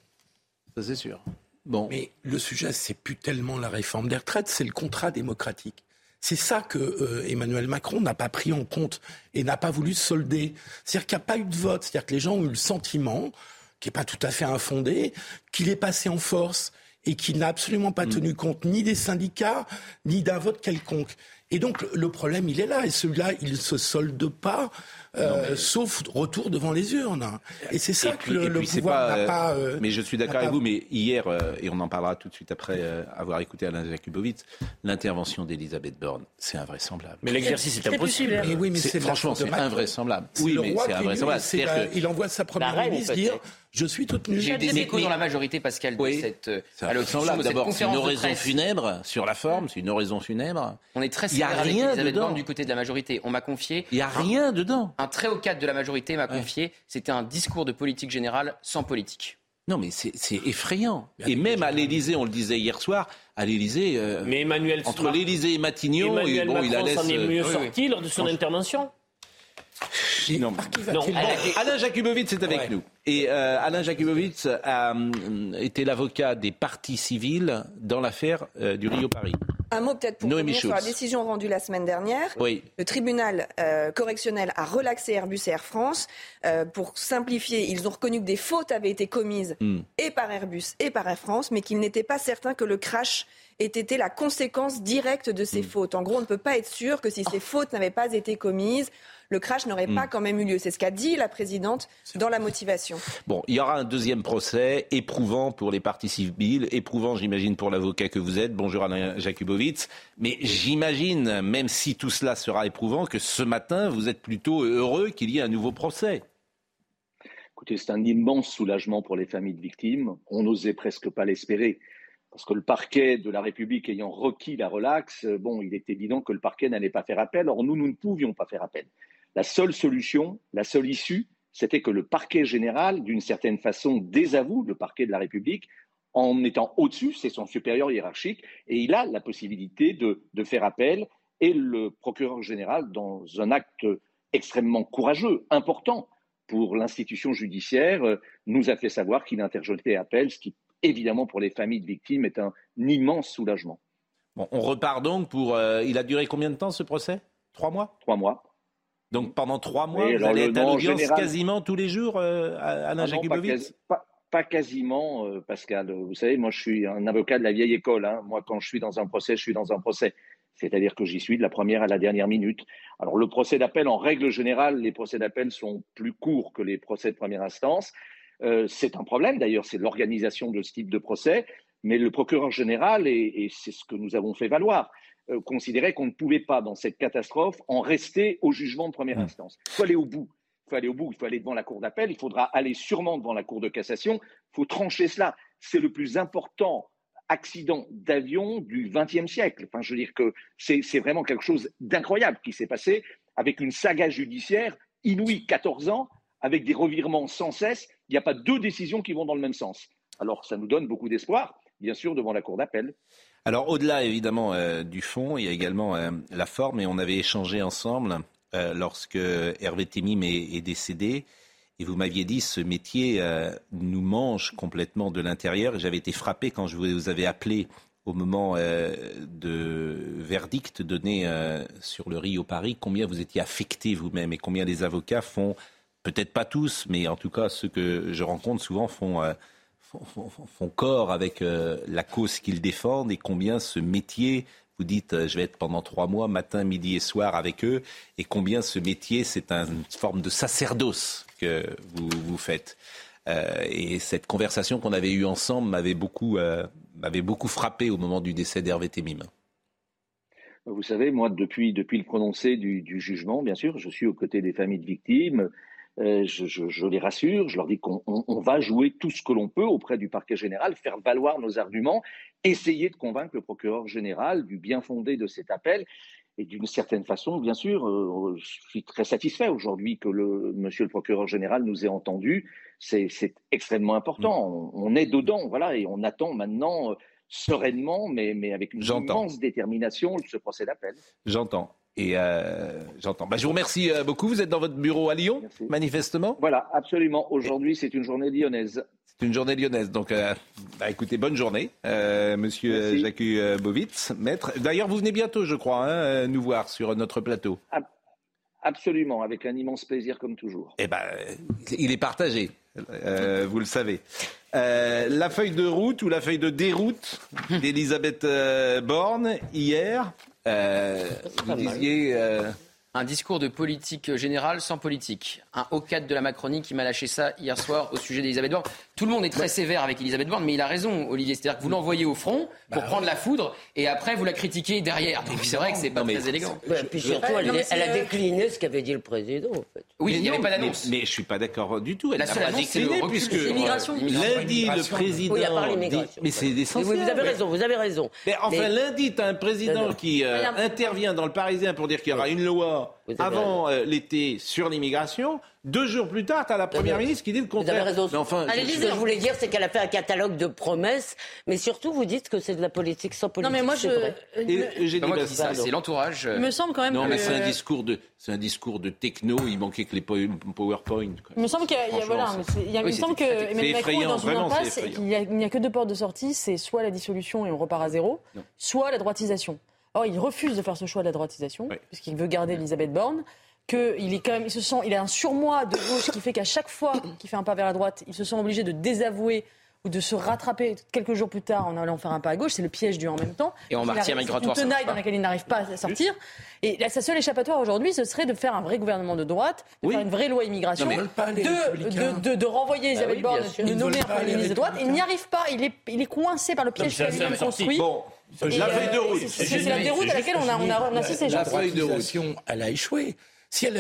Ça c'est sûr. Mais le sujet, c'est plus tellement la réforme des retraites, c'est le contrat démocratique. C'est ça que euh, Emmanuel Macron n'a pas pris en compte et n'a pas voulu solder. C'est-à-dire qu'il n'y a pas eu de vote. C'est-à-dire que les gens ont eu le sentiment, qui n'est pas tout à fait infondé, qu'il est passé en force et qu'il n'a absolument pas mm. tenu compte ni des syndicats, ni d'un vote quelconque. Et donc le problème, il est là. Et celui-là, il ne se solde pas euh, sauf retour devant les urnes. Et c'est ça que le, pouvoir n'a pas. Euh, mais je suis d'accord avec vous, mais hier, euh, et on en parlera tout de suite après avoir écouté Alain Jakubowicz, l'intervention d'Elisabeth Borne, c'est invraisemblable. Mais l'exercice est impossible. Mais oui, mais c'est franchement, c'est invraisemblable. Oui, mais c'est invraisemblable. Il envoie sa première ministre dire je suis toute nue. J'ai eu des échos dans la majorité, Pascal, de cette. C'est D'abord, c'est une oraison funèbre sur la forme, c'est une oraison funèbre. On est très sévère avec Elisabeth Borne du côté de la majorité. On m'a confié. Il n'y a rien dedans un très haut cadre de la majorité m'a confié, c'était un discours de politique générale sans politique. Non, mais c'est effrayant. Et même à l'Élysée, on le disait hier soir, à l'Élysée, euh, mais Emmanuel entre l'Élysée et Matignon, Emmanuel bon, il a laissé. s'en est mieux sorti lors de son intervention. Non. non. Alain Jakubowicz est avec nous. Et euh, Alain Jakubowicz a euh, été l'avocat des partis civils dans l'affaire du Rio Paris. Un mot peut-être pour revenir sur la décision rendue la semaine dernière. Oui. Le tribunal euh, correctionnel a relaxé Airbus et Air France. Euh, pour simplifier, ils ont reconnu que des fautes avaient été commises hmm. et par Airbus et par Air France, mais qu'il n'était pas certain que le crash ait été la conséquence directe de ces hmm. fautes. En gros, on ne peut pas être sûr que si ces fautes n'avaient pas été commises, le crash n'aurait pas hmm. quand même eu lieu. C'est ce qu'a dit la présidente dans la motivation. Bon, il y aura un deuxième procès éprouvant pour les parties civiles, éprouvant, j'imagine, pour l'avocat que vous êtes. Bonjour Alain Jakubowicz. Mais j'imagine, même si tout cela sera éprouvant, que ce matin, vous êtes plutôt heureux qu'il y ait un nouveau procès. Écoutez, c'est un immense soulagement pour les familles de victimes. On n'osait presque pas l'espérer. Parce que le parquet de la République ayant requis la relaxe, bon, il est évident que le parquet n'allait pas faire appel. Or, nous, nous ne pouvions pas faire appel. La seule solution, la seule issue, c'était que le parquet général, d'une certaine façon, désavoue le parquet de la République en étant au-dessus, c'est son supérieur hiérarchique, et il a la possibilité de, faire appel. Et le procureur général, dans un acte extrêmement courageux, important pour l'institution judiciaire, nous a fait savoir qu'il interjetait appel, ce qui, évidemment, pour les familles de victimes, est un immense soulagement. on repart donc pour. Euh, il a duré combien de temps ce procès? Trois mois? Trois mois. Donc pendant trois mois, vous allez être à l'audience quasiment tous les jours, euh, Alain ah pas, quasiment, euh, Pascal. Vous savez, moi je suis un avocat de la vieille école. Hein. Moi, quand je suis dans un procès, je suis dans un procès. C'est-à-dire que j'y suis de la première à la dernière minute. Alors le procès d'appel, en règle générale, les procès d'appel sont plus courts que les procès de première instance. Euh, c'est un problème d'ailleurs, c'est l'organisation de ce type de procès. Mais le procureur général, et c'est ce que nous avons fait valoir, euh, considérait qu'on ne pouvait pas, dans cette catastrophe, en rester au jugement de première instance. Il faut aller au bout. Il faut aller au bout. Il faut aller devant la cour d'appel. Il faudra aller sûrement devant la cour de cassation. Il faut trancher cela. C'est le plus important accident d'avion du XXe siècle. Enfin, je veux dire que c'est vraiment quelque chose d'incroyable qui s'est passé avec une saga judiciaire inouïe, 14 ans, avec des revirements sans cesse. Il n'y a pas deux décisions qui vont dans le même sens. Alors, ça nous donne beaucoup d'espoir, bien sûr, devant la cour d'appel. Alors au-delà évidemment euh, du fond, il y a également euh, la forme. Et on avait échangé ensemble euh, lorsque Hervé Temim est, décédé. Et vous m'aviez dit ce métier nous mange complètement de l'intérieur. Et j'avais été frappé quand je vous avais appelé au moment de verdict donné sur le Rio Paris, combien vous étiez affecté vous-même et combien les avocats font, peut-être pas tous, mais en tout cas ceux que je rencontre souvent font font, corps avec euh, la cause qu'ils défendent et combien ce métier, vous dites euh, je vais être pendant trois mois, matin, midi et soir avec eux, et combien ce métier c'est une forme de sacerdoce que vous, vous faites. Euh, et cette conversation qu'on avait eue ensemble m'avait beaucoup, m'avait beaucoup frappé au moment du décès d'Hervé Temim. Vous savez, moi, depuis, depuis le prononcé du, jugement, bien sûr, je suis aux côtés des familles de victimes. Euh, je, les rassure, je leur dis qu'on va jouer tout ce que l'on peut auprès du parquet général, faire valoir nos arguments, essayer de convaincre le procureur général du bien fondé de cet appel. Et d'une certaine façon, bien sûr, euh, je suis très satisfait aujourd'hui que le monsieur le procureur général nous ait entendus. C'est extrêmement important. Mm. On, est dedans, voilà, et on attend maintenant euh, sereinement, mais, mais avec une immense détermination, ce procès d'appel. J'entends. Et euh, j'entends. Bah, je vous remercie euh, beaucoup. Vous êtes dans votre bureau à Lyon, manifestement? Voilà, absolument. Aujourd'hui, c'est une journée lyonnaise. C'est une journée lyonnaise. Donc, euh, bah, écoutez, bonne journée, euh, monsieur Jacques Bovitz, maître. D'ailleurs, vous venez bientôt, je crois, hein, nous voir sur notre plateau. Absolument, avec un immense plaisir, comme toujours. Eh ben, il est partagé, vous le savez. la feuille de route ou la feuille de déroute d'Elisabeth Borne hier, vous disiez. Euh, un discours de politique générale sans politique. Un haut cadre de la Macronie qui m'a lâché ça hier soir au sujet d'Elisabeth Borne. Tout le monde est très sévère avec Elisabeth Borne, mais il a raison, Olivier. C'est-à-dire que vous l'envoyez au front pour bah prendre la foudre et après vous la critiquez derrière. Donc c'est vrai que c'est pas très élégant. puis surtout, elle, a décliné ce qu'avait dit le président. En fait. Oui, il n'y avait pas d'annonce. Mais, je suis pas d'accord du tout. Elle n'a pas décliné puisque lundi le président. Oui, à part mais c'est essentiel. vous avez raison, vous avez raison. Mais enfin, lundi, tu as un président qui euh, intervient dans le Parisien pour dire qu'il y aura une loi avant euh, l'été sur l'immigration. Deux jours plus tard, tu as la première ministre qui dit le contraire. Vous avez raison. ce que je voulais dire, c'est qu'elle a fait un catalogue de promesses, mais surtout, vous dites que c'est de la politique sans politique. Non, mais moi, je. C'est l'entourage. Il me semble quand même. Non, mais c'est un discours de, c'est un discours de techno. Il manquait que les PowerPoint. Il me semble qu'il y a, voilà, il, me semble que Emmanuel Macron est dans une impasse qu'il n'y a, que deux portes de sortie. C'est soit la dissolution et on repart à zéro, soit la droitisation. Or, il refuse de faire ce choix de la droitisation, puisqu'il veut garder Elisabeth Borne qu'il est quand même, il se sent, il a un surmoi de gauche qui fait qu'à chaque fois qu'il fait un pas vers la droite, il se sent obligé de désavouer ou de se rattraper quelques jours plus tard en allant faire un pas à gauche, c'est le piège du en même temps. Et en matière migratoire, une tenaille dans laquelle il n'arrive pas à sortir. Et là, sa seule échappatoire aujourd'hui, ce serait de faire un vrai gouvernement de droite, de faire une vraie loi immigration, de, de, de, renvoyer bah Isabelle Borne, de nommer un premier ministre de droite. Il n'y arrive pas, il est, il est coincé par le piège qu'il a construit. Bon. La feuille de route. C'est la déroute à laquelle on a, on a, on a assisté. La feuille de route, elle a échoué. Si elle,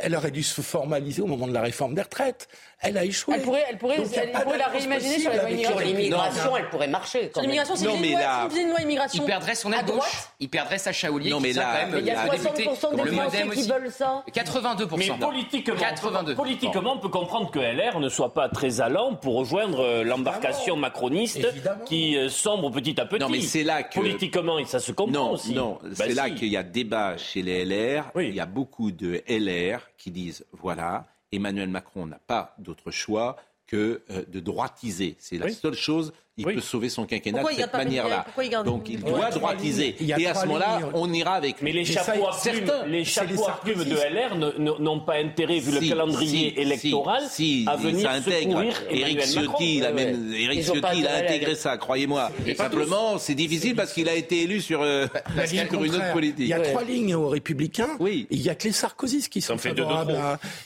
elle, aurait dû se formaliser au moment de la réforme des retraites, elle a échoué. Elle pourrait, elle pourrait, elle pourrait la réimaginer sur la loi l'immigration. elle pourrait marcher. Sur l'immigration, si une loi immigration. Il perdrait son aile gauche, il perdrait sa Chaoulier. Non, mais là, il y a 60% des Français qui veulent ça. 82%. Mais politiquement, politiquement, on peut comprendre que LR ne soit pas très allant pour rejoindre euh, l'embarcation macroniste qui euh, sombre petit à petit. Non, mais c'est là que. Politiquement, ça se comprend non, aussi. Non, bah c'est là qu'il y a débat chez les LR. Il y a beaucoup de LR qui disent voilà, Emmanuel Macron n'a pas d'autre choix que euh, de droitiser. C'est la seule chose il peut sauver son quinquennat de cette manière-là. Donc il doit droitiser. Et à ce moment-là, on ira avec Mais les chapeaux à plumes, les chapeaux à plumes de LR n'ont pas intérêt, vu le calendrier électoral, à venir secourir Éric Ciotti, il a même Éric Ciotti, il a intégré ça, croyez-moi. Simplement, c'est difficile parce qu'il a été élu sur, euh, sur une autre politique. Il y a trois lignes aux Républicains. Oui. Il y a que les Sarkozys qui sont favorables.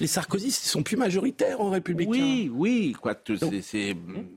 Les Sarkozys, ils sont plus majoritaires aux Républicains. Oui, oui. Quoi, c'est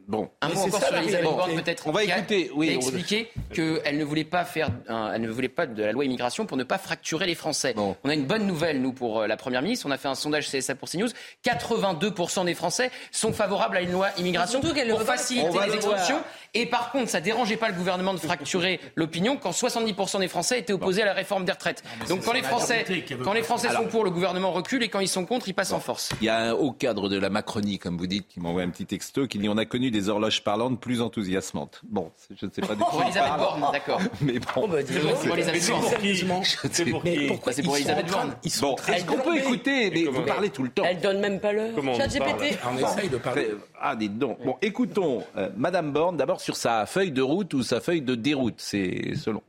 bon. Un mot encore sur peut-être. On va écouter. Oui, expliquer qu'elle ne voulait pas faire, elle ne voulait pas de la loi immigration pour ne pas fracturer les Français. On a une bonne nouvelle nous pour euh, la première ministre. On a fait un sondage CSA pour CNews. 82% des Français sont favorables à une loi immigration pour faciliter les expulsions. Et par contre, ça dérangeait pas le gouvernement de fracturer l'opinion quand 70% des Français étaient opposés à la réforme des retraites. Donc quand les Français, quand les Français sont pour, le gouvernement recule et quand ils sont contre, ils passent en force. Il y a un haut cadre de la Macronie, comme vous dites, qui m'envoie un petit texto qui dit on a connu des horloges parlantes plus enthousiasmantes. Bon, je ne sais pas du tout. Pour Elisabeth Borne, d'accord. Mais bon, bah, c'est pour Elisabeth Borne. C'est pourquoi C'est pour Elisabeth Borne. Bon, est-ce qu'on peut écouter Mais vous parlez tout le temps. Elle donne même pas l'heure. Chat GPT. On essaye de parler. Ah, dites donc. Bon, écoutons euh, Madame Borne d'abord sur sa feuille de route ou sa feuille de déroute, c'est selon.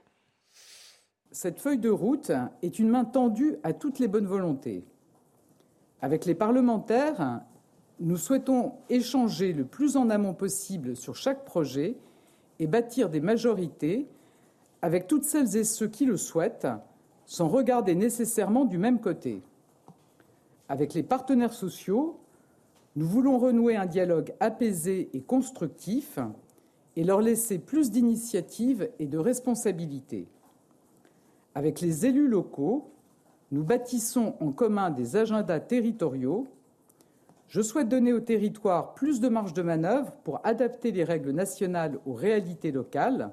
Cette feuille de route est une main tendue à toutes les bonnes volontés. Avec les parlementaires, nous souhaitons échanger le plus en amont possible sur chaque projet et bâtir des majorités avec toutes celles et ceux qui le souhaitent, sans regarder nécessairement du même côté. Avec les partenaires sociaux, nous voulons renouer un dialogue apaisé et constructif et leur laisser plus d'initiative et de responsabilité. Avec les élus locaux, nous bâtissons en commun des agendas territoriaux. Je souhaite donner aux territoires plus de marge de manœuvre pour adapter les règles nationales aux réalités locales.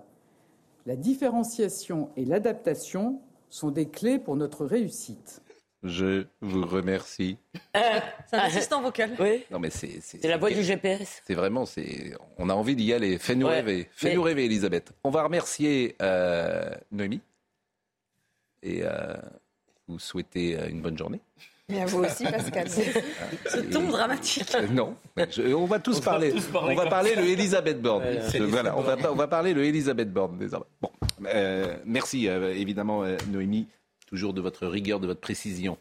La différenciation et l'adaptation sont des clés pour notre réussite. Je vous remercie. Euh, c'est un assistant vocal. Oui. Non mais c'est c'est la voix du GPS. C'est vraiment c'est on a envie d'y aller. Fais-nous rêver. Fais-nous rêver, Elisabeth. On va remercier euh, Noémie et euh, vous souhaiter euh, une bonne journée. Et à vous aussi, Pascal. Ce ton dramatique. Euh, non, je, on va tous on parler. Va tous parler on va parler le Elisabeth Borne. voilà, on va, on va parler le Elisabeth Borne désormais. Bon, euh, merci évidemment Noémie toujours de votre rigueur, de votre précision.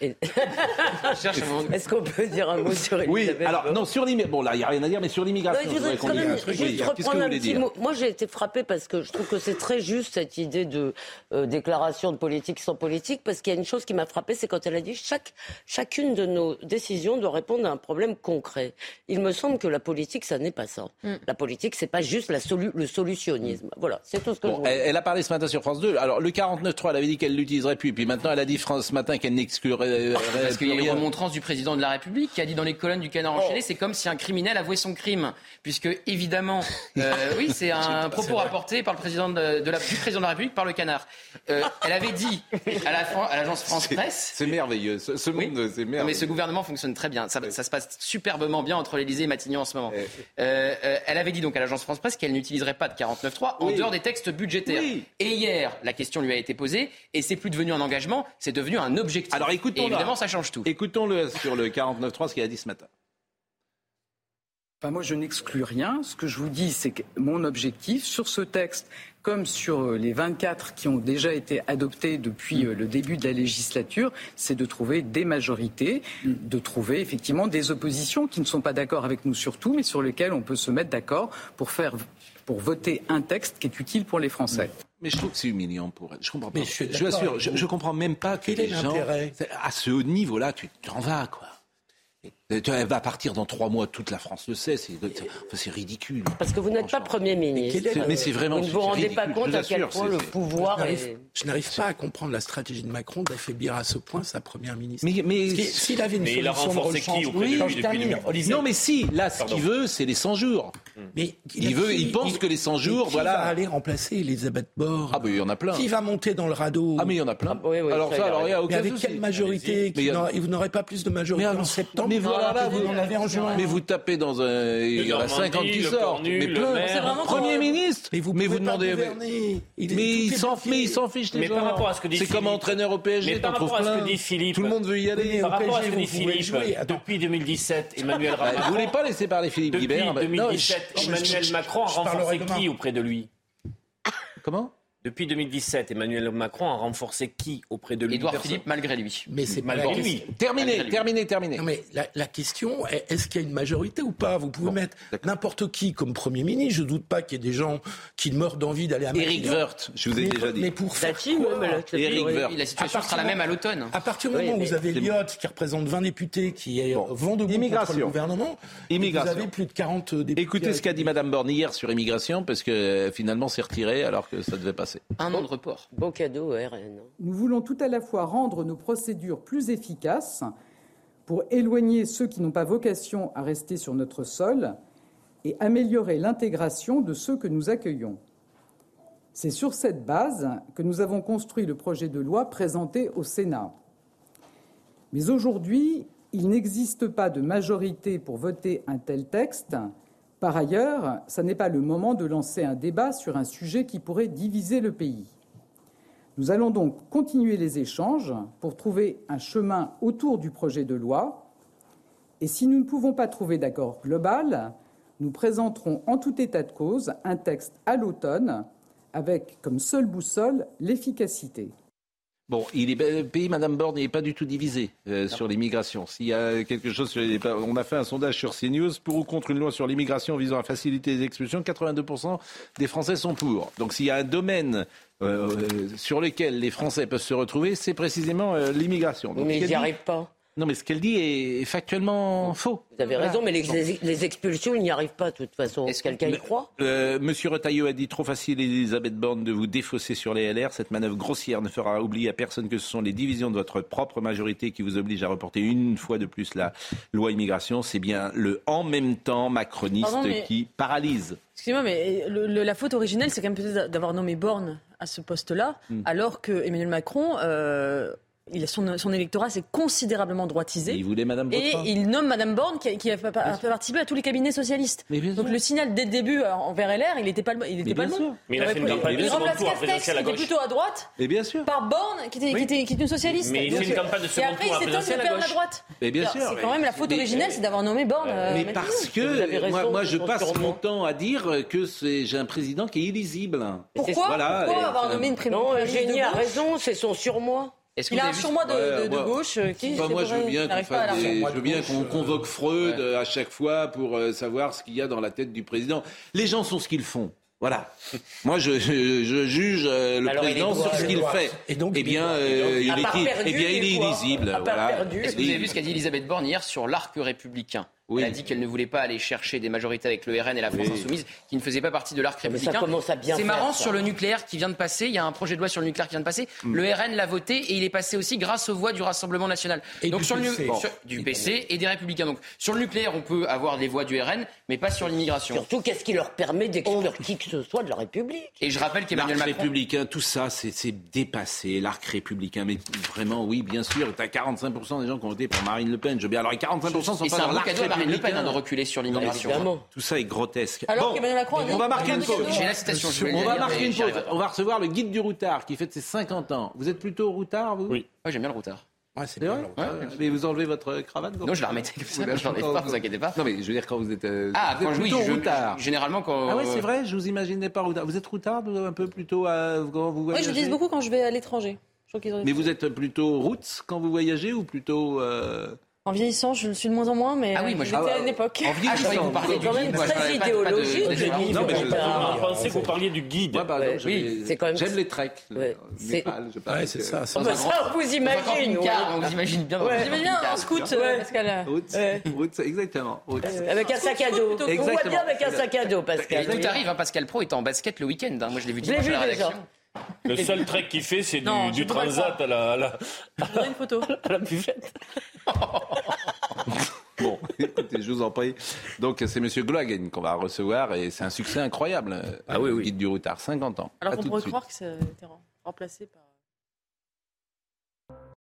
Est-ce qu'on peut dire un mot sur Elisabeth Oui, alors non, sur l'immigration. Bon, là, il n'y a rien à dire, mais sur l'immigration. je voudrais quand même juste reprendre un petit mot. Moi, j'ai été frappé parce que je trouve que c'est très juste cette idée de euh, déclaration de politique sans politique, parce qu'il y a une chose qui m'a frappé, c'est quand elle a dit chaque, chacune de nos décisions doit répondre à un problème concret. Il me semble que la politique, ça n'est pas ça. Mm. La politique, c'est pas juste la solu le solutionnisme. Voilà, c'est tout ce que bon, je elle, elle, a parlé ce matin sur France 2. Alors, le 49.3, elle avait dit qu'elle l'utiliserait plus, puis maintenant, elle a dit France ce matin qu'elle n'exclurait Parce qu'il y a une remontrance du président de la République qui a dit dans les colonnes du Canard enchaîné, c'est comme si un criminel avouait son crime, puisque évidemment, oui, c'est un propos rapporté par le président de, la, du président de la République par le Canard. elle avait dit à l'agence France Presse. C'est merveilleux, ce, monde, c'est merveilleux. mais ce gouvernement fonctionne très bien. Ça, ça se passe superbement bien entre l'Élysée et Matignon en ce moment. elle avait dit donc à l'agence France Presse qu'elle n'utiliserait pas de 49.3 en dehors des textes budgétaires. Et hier, la question lui a été posée et c'est plus devenu un engagement, c'est devenu un objectif. Alors écoutons évidemment, ça change tout. Écoutons-le sur le 49.3, ce qu'il a dit ce matin. Enfin, moi, je n'exclus rien. Ce que je vous dis, c'est que mon objectif sur ce texte, comme sur les 24 qui ont déjà été adoptés depuis euh, le début de la législature, c'est de trouver des majorités, de trouver effectivement des oppositions qui ne sont pas d'accord avec nous sur tout, mais sur lesquelles on peut se mettre d'accord pour faire pour voter un texte qui est utile pour les Français. Mais je trouve que c'est humiliant pour elle. Je comprends pas. je, je, assure, je, je, comprends même pas que les gens, à ce haut niveau-là, tu t'en vas, quoi. Elle va partir dans trois mois, toute la France le sait, c'est ridicule. Parce que vous n'êtes pas Premier ministre. Mais c'est vraiment Vous ne vous rendez pas compte à quel point le pouvoir Je n'arrive pas à comprendre la stratégie de Macron d'affaiblir à ce point sa Première ministre. Mais, mais s'il avait une mais il a renforcé qui auprès de lui depuis Non mais si, là ce qu'il veut c'est les 100 jours. Mais il, veut, il pense que les 100 jours, qui voilà. va aller remplacer Elisabeth Borne Ah, mais il y en a plein. Qui va monter dans le radeau Ah, mais il y en a plein. oui, oui, alors, ça, alors, il y a aucun Mais avec quelle majorité Vous n'aurez pas plus de majorité en septembre Mais voilà, là, vous en avez en juin. Mais vous tapez dans un. Il y en a 50 qui sortent. Mais plein. Premier ministre. Mais vous, mais vous demandez. Mais il s'en fiche, les Mais par rapport à ce que dit C'est comme entraîneur au PSG. Mais par rapport à ce que dit Philippe. Tout le monde veut y aller. Par rapport à ce que dit Philippe, depuis 2017, Emmanuel Macron. Vous voulez pas laisser parler Philippe Guibert Depuis 2017, Emmanuel Macron a renforcé qui auprès de lui? Comment? Depuis 2017, Emmanuel Macron a renforcé qui auprès de lui Édouard Philippe, malgré lui. Mais c'est malgré lui. Terminé, terminé, terminé. Non, mais la, la question est est-ce qu'il y a une majorité ou pas? Vous pouvez mettre n'importe qui comme Premier ministre. Je ne doute pas qu'il y ait des gens qui meurent d'envie d'aller à Éric Woerth, je vous ai mais, déjà dit. Mais pour faire Dati, quoi? même, Éric Woerth. La situation sera la même à l'automne. À partir du moment où vous avez Lyotte qui représente 20 députés, qui est bon. vent debout contre le gouvernement, Immigration. vous avez plus de 40 députés. Écoutez ce qu'a dit Madame Borne hier sur immigration, parce que finalement c'est retiré alors que ça devait passer. Un an de report. Bon cadeau, RN. Nous voulons tout à la fois rendre nos procédures plus efficaces pour éloigner ceux qui n'ont pas vocation à rester sur notre sol et améliorer l'intégration de ceux que nous accueillons. C'est sur cette base que nous avons construit le projet de loi présenté au Sénat. Mais aujourd'hui, il n'existe pas de majorité pour voter un tel texte. Par ailleurs, ce n'est pas le moment de lancer un débat sur un sujet qui pourrait diviser le pays. Nous allons donc continuer les échanges pour trouver un chemin autour du projet de loi. Et si nous ne pouvons pas trouver d'accord global, nous présenterons en tout état de cause un texte à l'automne avec comme seule boussole l'efficacité. Bon, il est, le pays, Madame Borne, n'est pas du tout divisé euh, sur l'immigration. S'il y a quelque chose sur les, on a fait un sondage sur CNews pour ou contre une loi sur l'immigration visant à faciliter les expulsions. 82% des Français sont pour. Donc, s'il y a un domaine euh, sur lequel les Français peuvent se retrouver, c'est précisément euh, l'immigration. Mais ils n'y arrivent pas. Non, mais ce qu'elle dit est factuellement faux. Vous avez raison, mais les, expulsions, ils n'y arrivent pas de toute façon. Est-ce quelqu'un y croit? Euh, Monsieur Retailleau a dit trop facile, Elisabeth Borne, de vous défausser sur les LR. Cette manœuvre grossière ne fera oublier à personne que ce sont les divisions de votre propre majorité qui vous obligent à reporter une fois de plus la loi immigration. C'est bien le en même temps macroniste Pardon, mais- qui paralyse. Excusez-moi, mais le- le- la faute originelle, c'est quand même peut-être d'avoir nommé Borne à ce poste-là, Hmm. alors que Emmanuel Macron, euh, il a son, son électorat s'est considérablement droitisé. Il voulait Madame Et il nomme Madame Borne qui, a- qui a, fa- a participé à tous les cabinets socialistes. Donc le signal dès le début euh, envers LR, il n'était pas, le- il était Mais pas le bien bon. Mais il a fait une pu- campagne de il second remplace tour à Castex, présidentielle à qui était plutôt à droite, Mais bien sûr. par Borne qui était, qui était, qui était une socialiste. Mais il fait une campagne de Et second après, tour à il s'étonne de perdre la droite. Mais bien sûr. C'est quand même la faute originelle, c'est d'avoir nommé Borne. euh, Mais parce que moi, je on passe se mon temps à dire que c'est- j'ai un président qui est illisible. Pourquoi, pourquoi et- avoir nommé une présidente Non, de Eugénie a raison, c'est son surmoi. Est-ce que Il a un surmoi de, Ouais, de- gauche euh, qui Enfin, moi, je veux bien qu'on des- je veux bien qu'on convoque Freud euh, à chaque fois pour euh, savoir ce qu'il y a dans la tête du président. Les gens sont ce qu'ils font. Voilà. Moi, je, je- je juge euh, le Alors, président sur ce qu'il fait. Et donc, eh il est bien, euh, il est, eh bien, il illisible. Voilà. perdu. Est-ce que vous avez vu ce qu'a dit Elisabeth Borne hier sur l'arc républicain? Elle a dit qu'elle ne voulait pas aller chercher des majorités avec le RN et la France insoumise, qui ne faisaient pas partie de l'arc républicain. C'est marrant sur le nucléaire qui vient de passer. Il y a un projet de loi sur le nucléaire qui vient de passer. Mm. Le RN l'a voté et il est passé aussi grâce aux voix du Rassemblement national. Et donc du sur PC. Le, du PC et des Républicains. Donc sur le nucléaire, on peut avoir des voix du RN, mais pas sur l'immigration. Surtout, qu'est-ce qui leur permet d'exclure qui que ce soit de la République? Et je rappelle qu'Emmanuel L'arc Macron. républicain, tout ça, c'est dépassé. L'arc républicain, mais vraiment, oui, bien sûr. Tu as 45% des gens qui ont voté pour Marine Le Pen. Je veux bien. Alors, les 45% sont Et pas c'est un dans l'arc à Marine Le Pen hein, de reculer sur l'immigration. Tout ça est grotesque. Alors Bon, qu'Emmanuel Macron on va marquer une pause. J'ai la citation, je On le va marquer une pause. On va recevoir le guide du routard qui fête ses 50 ans. Vous êtes plutôt routard, vous Oui. Ouais, j'aime bien le routard. Ouais, c'est C'est vrai bien. Ouais, Mais vous enlevez votre cravate Non, je la remettais comme ça, je l'enlève pas, vous inquiétez pas. Non, mais je veux dire, quand vous êtes. euh, Ah, vous quand êtes je oui, plutôt je- routard. Généralement, quand. Ah ouais, c'est vrai, je vous imaginais pas routard. Vous êtes routard, un peu plutôt à, quand vous Oui, voyagez je l'utilise beaucoup quand je vais à l'étranger. Mais vous êtes plutôt route quand vous voyagez ou plutôt. euh, En vieillissant, je le suis de moins en moins, mais Ah oui, euh, moi, je- j'étais Ah, à une époque. En vieillissant. Ah, je croyais que vous parliez du quand même très idéologique. Non, mais je- Ah, On pensait que vous parliez du guide. Oui, c'est quand même- j'aime les treks. C'est- c'est ça. euh, ça. Ça, on vous imagine. On vous imagine bien J'aimais bien un camping-car. scout, euh, Pascal? Route, exactement. Route. Avec un sac à dos. On voit bien avec un sac à dos, Et Pascal. tout arrive, hein, Pascal Pro était en basket le week-end. hein. Moi, je l'ai vu dimanche à la rédaction. Le seul trek qu'il fait, c'est du, transat à la, à la, une photo. à la buvette. Bon, écoutez, je vous en prie. Donc, c'est Monsieur Gloagen qu'on va recevoir et c'est un succès incroyable. Ah oui, le oui. Guide du routard, 50 ans. Alors qu'on pourrait croire que ça a été remplacé par.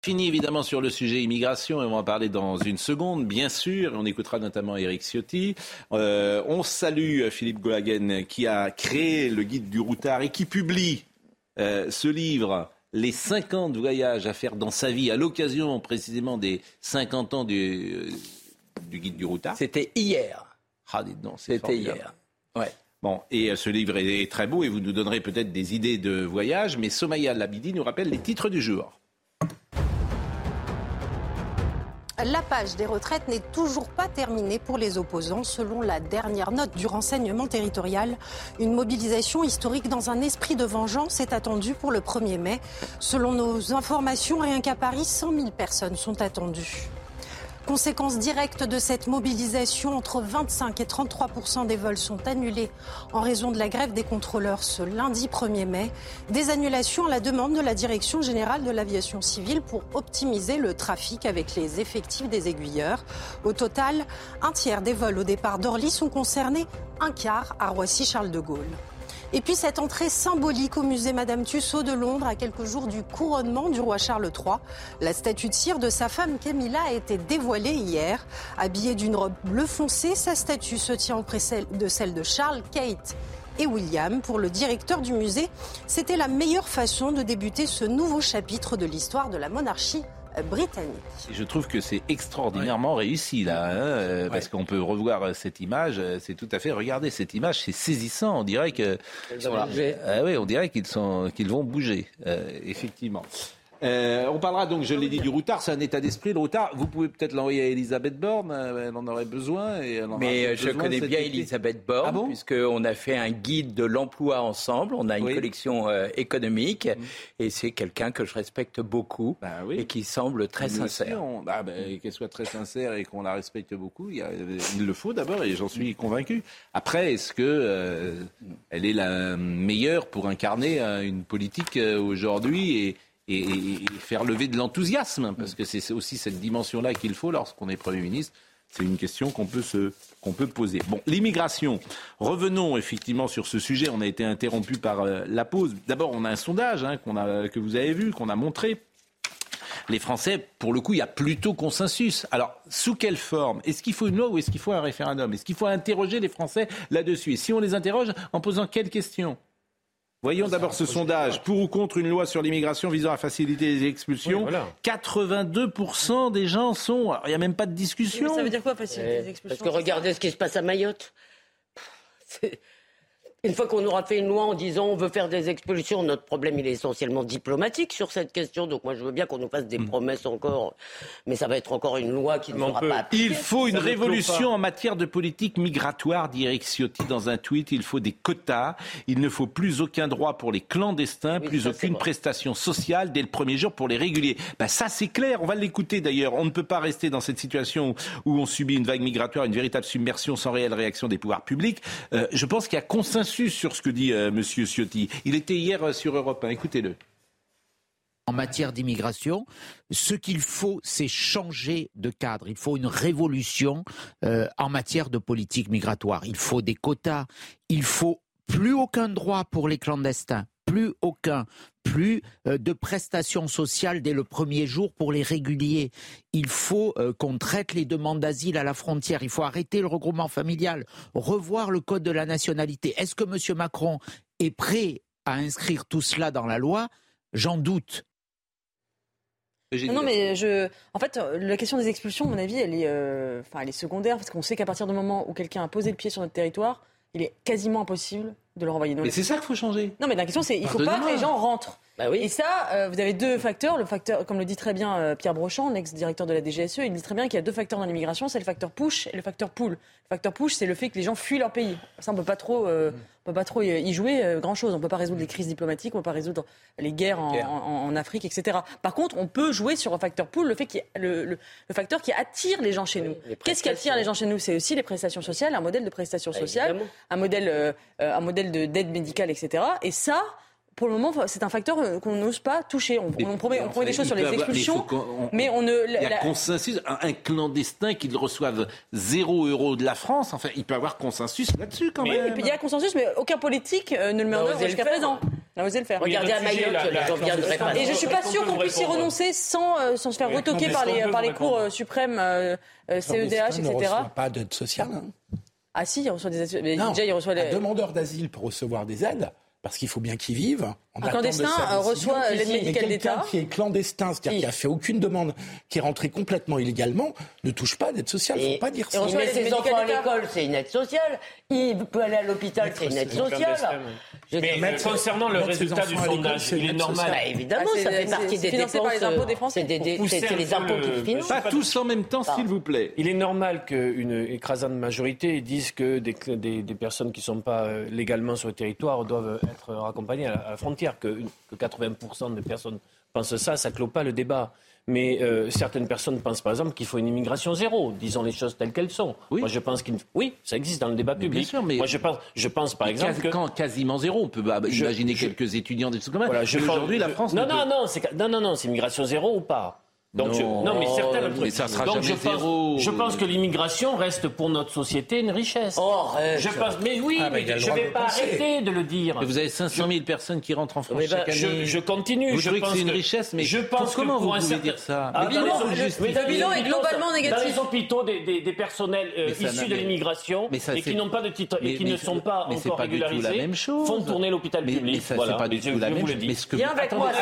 Fini évidemment sur le sujet immigration et on va en parler dans une seconde, bien sûr. On écoutera notamment Eric Ciotti. Euh, on salue Philippe Gohagen qui a créé le guide du routard et qui publie euh, ce livre, Les 50 voyages à faire dans sa vie, à l'occasion précisément des 50 ans du, euh, du guide du routard. C'était hier. Ah, c'est C'était hier. Ouais. Bon, et euh, ce livre est très beau et vous nous donnerez peut-être des idées de voyage, mais Somaya Labidi nous rappelle les titres du jour. La page des retraites n'est toujours pas terminée pour les opposants. Selon la dernière note du renseignement territorial, une mobilisation historique dans un esprit de vengeance est attendue pour le 1er mai. Selon nos informations, rien qu'à Paris, 100 000 personnes sont attendues. Conséquence directe de cette mobilisation, entre 25 et 33% des vols sont annulés en raison de la grève des contrôleurs ce lundi 1er mai. Des annulations à la demande de la Direction générale de l'aviation civile pour optimiser le trafic avec les effectifs des aiguilleurs. Au total, un tiers des vols au départ d'Orly sont concernés, un quart à Roissy-Charles de Gaulle. Et puis cette entrée symbolique au musée Madame Tussaud de Londres à quelques jours du couronnement du roi Charles III. La statue de cire de sa femme Camilla a été dévoilée hier. Habillée d'une robe bleu foncé, sa statue se tient auprès de celle de Charles, Kate et William. Pour le directeur du musée, c'était la meilleure façon de débuter ce nouveau chapitre de l'histoire de la monarchie britannique. Je trouve que c'est extraordinairement réussi là, hein, euh, parce qu'on peut revoir euh, cette image. euh, C'est tout à fait. Regardez cette image, c'est saisissant. On dirait que Ils ont bougé. Ah oui, on dirait qu'ils sont, qu'ils vont bouger, euh, effectivement. Euh, on parlera donc, je l'ai dit, du routard. C'est un état d'esprit, le routard. Vous pouvez peut-être l'envoyer à Elisabeth Borne. euh, Elle en aurait besoin. Et elle en aura Mais euh, je besoin connais bien été. Elisabeth Borne, Ah bon? puisqu'on a fait un guide de l'emploi ensemble. On a une Oui. collection euh, économique. Et c'est quelqu'un que je respecte beaucoup Bah oui. et qui semble très Nous sincère. on- ah ben, Qu'elle soit très sincère et qu'on la respecte beaucoup, il, y a- il le faut d'abord et j'en suis convaincu. Après, est-ce que euh, elle est la meilleure pour incarner une politique aujourd'hui et, et- faire lever de l'enthousiasme Parce que c'est aussi cette dimension-là qu'il faut lorsqu'on est Premier ministre. C'est une question qu'on peut peut poser. Bon, l'immigration. Revenons effectivement sur ce sujet. On a été interrompu par euh, la pause. D'abord, on a un sondage hein, a que vous avez vu, qu'on a montré les Français, pour le coup, il y a plutôt consensus. Alors, sous quelle forme? Est-ce qu'il faut une loi ou est-ce qu'il faut un référendum? Est-ce qu'il faut interroger les Français là-dessus? Et si on les interroge, en posant quelles questions? Voyons d'abord ce sondage. Pour ou contre une loi sur l'immigration visant à faciliter les expulsions Oui, voilà. 82% des gens sont... alors, il n'y a même pas de discussion. Ça veut dire quoi faciliter les Parce expulsions que regardez ce qui se passe à Mayotte. Une fois qu'on aura fait une loi en disant on veut faire des expulsions, notre problème il est essentiellement diplomatique sur cette question. Donc moi je veux bien qu'on nous fasse des mm. promesses encore, mais ça va être encore une loi qui ne sera pas appliquée. Il faut une révolution en matière de politique migratoire, dit Eric Ciotti dans un tweet. Il faut des quotas. Il ne faut plus aucun droit pour les clandestins, plus aucune prestation sociale dès le premier jour pour les réguliers. Ben ça c'est clair. On va l'écouter d'ailleurs. On ne peut pas rester dans cette situation où on subit une vague migratoire, une véritable submersion sans réelle réaction des pouvoirs publics. Euh, je pense qu'il y a consensus sur ce que dit euh, M. Ciotti. Il était hier euh, sur Europe 1. Écoutez-le. En matière d'immigration, ce qu'il faut, c'est changer de cadre. Il faut une révolution euh, en matière de politique migratoire. Il faut des quotas. Il faut plus aucun droit pour les clandestins plus aucun, plus euh, de prestations sociales dès le premier jour pour les réguliers. Il faut euh, qu'on traite les demandes d'asile à la frontière. Il faut arrêter le regroupement familial, revoir le code de la nationalité. Est-ce que M. Macron est prêt à inscrire tout cela dans la loi? J'en doute. Non, mais je. En fait, la question des expulsions, à mon avis, elle est, euh, enfin, elle est secondaire parce qu'on sait qu'à partir du moment où quelqu'un a posé le pied sur notre territoire, il est quasiment impossible de le renvoyer. mais c'est ça qu'il faut changer. Non, mais la question, c'est il faut pas que les gens rentrent. Bah oui. Et ça, euh, vous avez deux facteurs. Le facteur, comme le dit très bien euh, Pierre Brochand, l'ex-directeur de la DGSE, il dit très bien qu'il y a deux facteurs dans l'immigration, c'est le facteur push et le facteur pull. Le facteur push, c'est le fait que les gens fuient leur pays. Ça, on peut pas trop, euh, on peut pas trop y jouer grand chose. On peut pas résoudre les crises diplomatiques, on peut pas résoudre les guerres en, Afrique, etc. Par contre, on peut jouer sur un facteur pull, le fait qu'il le, le, facteur qui attire les gens chez nous. Qu'est-ce qui attire les gens chez nous? C'est aussi les prestations sociales, un modèle de prestations sociales, un modèle, un modèle d'aide médicale, etc. Et ça, pour le moment, c'est un facteur euh, qu'on n'ose pas toucher. On, promet, on promet des choses sur les expulsions, mais, on ne. Il y a consensus. Un, clandestin qui reçoive zéro euro de la France, enfin, il peut avoir consensus là-dessus quand même. Il y a consensus, mais aucun politique euh, ne le met en œuvre jusqu'à présent. N'a osé le faire. Regardez à Mayotte, Et je suis pas sûr qu'on puisse y renoncer sans, euh, sans se faire retoquer par les, par les cours suprêmes, CEDH, etc. Ne pas d'aide sociale? Ah si, il reçoit des aides. déjà, il reçoit les... Un demandeur d'asile pour recevoir des aides, parce qu'il faut bien qu'ils vivent. un clandestin reçoit l'aide médicale d'État. Quelqu'un qui est clandestin, c'est-à-dire qui a fait aucune demande, qui est rentré complètement illégalement, ne touche pas d'aide sociale. Il ne faut pas dire ça. Il met ses enfants à l'école, c'est une aide sociale. Il peut aller à l'hôpital, c'est une aide sociale. Mais concernant le résultat du sondage, il est normal. Bah, évidemment, ah, ça fait partie des dépenses. par les impôts des Français. C'est les impôts qui financent. Pas tous en même temps, s'il vous plaît. Il est normal qu'une écrasante majorité dise que des, des, personnes qui ne sont pas euh, légalement sur le territoire doivent être raccompagnées à la frontière. Que, que 80% des personnes pensent ça, ça ne clôt pas le débat. Mais euh, certaines personnes pensent par exemple qu'il faut une immigration zéro. Disons les choses telles qu'elles sont. Oui. Moi, je pense qu'il oui, ça existe dans le débat public. Bien sûr, mais moi, je pense, je pense par exemple que quand quasiment zéro, on peut bah, imaginer quelques étudiants des trucs comme ça. Voilà, Aujourd'hui, la France. Non, non, non, c'est non, non, non, c'est immigration zéro ou pas. Donc non, mais certains mais ça sera Donc jamais je zéro. Pense, je pense que l'immigration reste pour notre société une richesse. Oh, je pense, mais oui, ah, mais je ne vais pas arrêter de le dire. Mais vous avez 500 000 personnes qui rentrent en France chaque bah, année. Je, je continue. Vous je pense que c'est une richesse, mais je pense comment que vous pouvez dire ça ah, Le bilan est globalement négatif. Dans les hôpitaux, des, des, des personnels euh, issus de l'immigration et qui n'ont pas de titre et qui ne sont pas encore régularisés font tourner l'hôpital public. C'est pas du tout la même chose. Viens avec moi.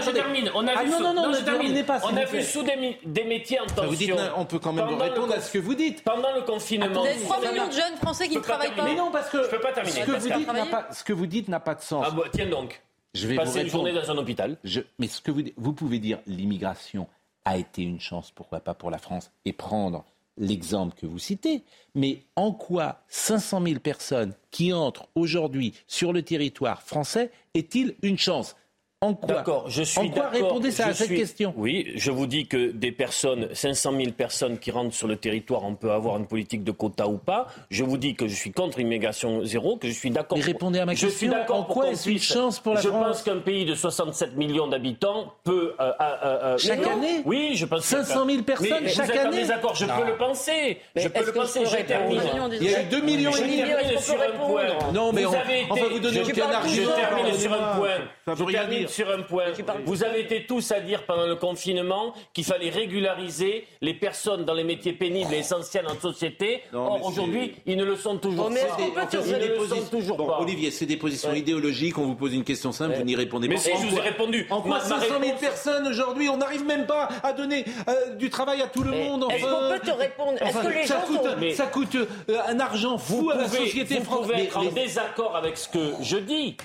Je termine. On a vu. Non, non, non, ne terminez pas. Vu sous des des métiers en tension. Vous dites, on peut quand même répondre à ce que vous dites. Pendant le confinement. Vous avez 3 millions de jeunes Français qui ne travaillent pas. Mais non, parce que je peux pas terminer. Ce que, vous dites, n'a pas, ce que vous dites n'a pas de sens. Ah bah, tiens donc. Je vais passer une journée dans un hôpital. Je, mais ce que vous, vous pouvez dire, l'immigration a été une chance, pourquoi pas pour la France, et prendre l'exemple que vous citez, mais en quoi 500 000 personnes qui entrent aujourd'hui sur le territoire français est-il une chance? En quoi D'accord, je suis En quoi répondez à cette question? Oui, je vous dis que des personnes, 500 000 personnes qui rentrent sur le territoire, on peut avoir une politique de quota ou pas. Je vous dis que je suis contre l'immigration zéro, que je suis d'accord. Mais répondez à ma question. Je suis d'accord. En quoi est-ce une chance pour la je France Je pense qu'un pays de 67 millions d'habitants peut euh, euh, euh, chaque année. Oui, je pense. 500 000 personnes mais chaque vous année. D'accord, je peux le penser. je peux le penser. Je termine. Il y a eu 2 millions et demi. sur un point. Non, mais vous avez on va vous donner aucun argument. Je termine sur un point. Ça veut sur un point. Vous avez été tous à dire pendant le confinement qu'il fallait régulariser les personnes dans les métiers pénibles et essentiels en société. Or, aujourd'hui, ils ne le sont toujours pas. Ils ne le sont toujours pas. Olivier, c'est des positions idéologiques. On vous pose une question simple, vous n'y répondez pas. Mais si, je vous ai répondu. En quoi 500 000 personnes aujourd'hui On n'arrive même pas à donner euh, du travail à tout le monde. Est-ce qu'on peut te répondre? Est-ce que les ça gens coûte, sont... Ça coûte euh, un argent fou à la société vous française. pouvez être en désaccord avec ce que je dis.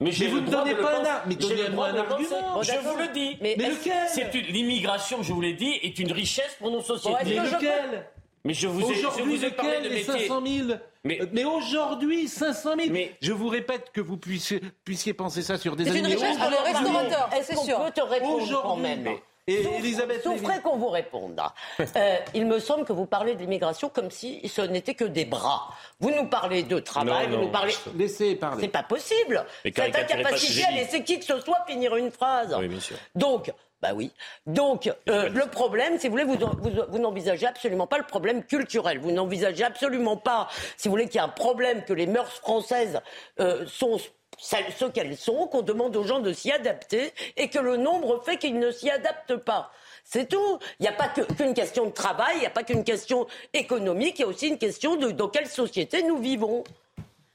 Mais, Mais vous ne donnez pas un ar- mais donnez-moi droit un argument. Je vous le dis. Mais lequel? C'est une l'immigration, je vous l'ai dit, est une richesse pour nos sociétés. Mais lequel? Mais je vous ai, je Aujourd'hui, vous ai parlé lequel de les métiers. 500 000 Mais, aujourd'hui, 500 000 Je vous répète que vous puissiez, puissiez penser ça sur des C'est années. une mais richesse pour les restaurateurs, Est-ce qu'on peut te répondre quand Aujourd'hui, même Et Souffre- Elisabeth Souffrez qu'on vous réponde. Euh, il me semble que vous parlez de l'immigration comme si ce n'était que des bras. Vous nous parlez de travail, Non, vous non, nous parlez. Laissez parler. C'est pas possible. Mais Cette incapacité à laisser qui que ce soit finir une phrase. Oui, bien sûr. Donc, bah oui. Donc, euh, le problème, si vous voulez, vous, vous, vous n'envisagez absolument pas le problème culturel. Vous n'envisagez absolument pas, si vous voulez, qu'il y a un problème que les mœurs françaises euh, sont ce qu'elles sont, qu'on demande aux gens de s'y adapter et que le nombre fait qu'ils ne s'y adaptent pas. C'est tout. Il n'y a pas qu'une question de travail, il n'y a pas qu'une question économique, il y a aussi une question de dans quelle société nous vivons.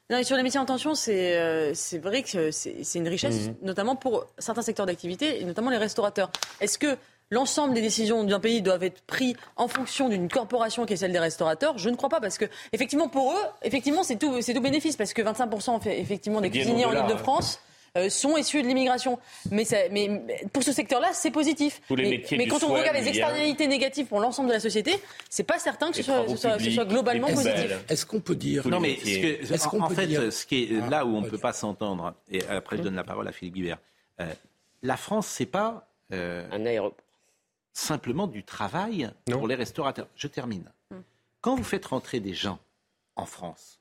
Non, et sur les métiers en tension, c'est euh, vrai que c'est c'est une richesse, Mhm. notamment pour certains secteurs d'activité, et notamment les restaurateurs. Est-ce que l'ensemble des décisions d'un pays doivent être prises en fonction d'une corporation qui est celle des restaurateurs Je ne crois pas, parce que effectivement pour eux, effectivement c'est tout, c'est tout bénéfice, parce que 25% fait, effectivement des cuisiniers en au-delà, Ile-de-France. euh, sont issus de l'immigration. Mais, ça- mais mais pour ce secteur-là, c'est positif. Tous les mais quand on soin, regarde les externalités négatives pour l'ensemble de la société, c'est pas certain que ce soit, travaux ce soit- ce publics, soit globalement positif. Est-ce qu'on peut dire Non, mais ce que- Est-ce qu'on en peut fait, dire ce qui est Ah, là où on ne peut pas s'entendre, et après je donne la parole à Philippe Guibert, euh, la France, c'est pas euh, simplement du travail pour les restaurateurs. Je termine. Quand vous faites rentrer des gens en France,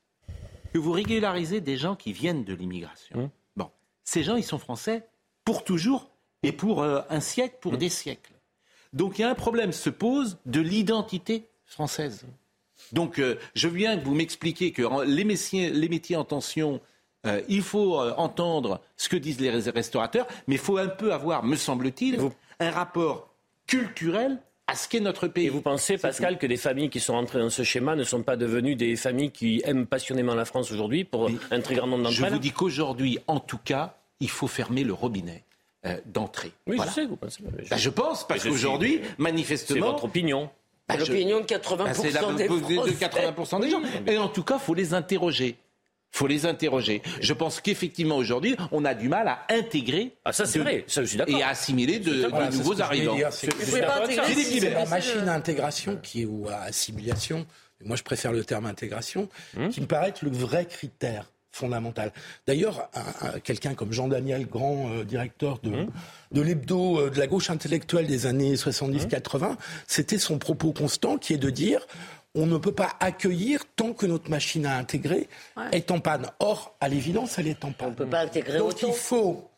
que vous régularisez des gens qui viennent de l'immigration, bon, ces gens, ils sont français pour toujours et pour euh, un siècle, pour des siècles. Donc il y a un problème se pose de l'identité française. Donc euh, je viens que vous m'expliquiez que les métiers, les métiers en tension, euh, il faut euh, entendre ce que disent les res- restaurateurs, mais il faut un peu avoir, me semble-t-il, un rapport culturel à ce qu'est notre pays. Et vous pensez, Pascal, que des familles qui sont entrées dans ce schéma ne sont pas devenues des familles qui aiment passionnément la France aujourd'hui pour un très grand nombre d'entre Je elles vous dis qu'aujourd'hui, en tout cas, il faut fermer le robinet euh, d'entrée. Oui, Voilà. je sais vous pensez. Bah, je pense, parce Je suis- qu'aujourd'hui, manifestement... C'est votre opinion. Bah, je- L'opinion de 80% Bah, c'est la- des de Français. 80% des gens. Et en tout cas, faut les interroger. Faut les interroger. Je pense qu'effectivement, aujourd'hui, on a du mal à intégrer. Ah, ça, c'est de- vrai. Ça, je suis d'accord. Et à assimiler de, de Voilà, nouveaux arrivants. c'est la machine à intégration qui, ou à assimilation, moi je préfère le terme intégration, qui me paraît être le vrai critère fondamental. D'ailleurs, un- un- quelqu'un comme Jean-Daniel Grand, euh, directeur de, de l'hebdo euh, de la gauche intellectuelle des années 70-80, c'était son propos constant qui est de dire on ne peut pas accueillir tant que notre machine à intégrer est en panne. Or, à l'évidence, elle est en panne. On ne peut pas intégrer Donc autant. il faut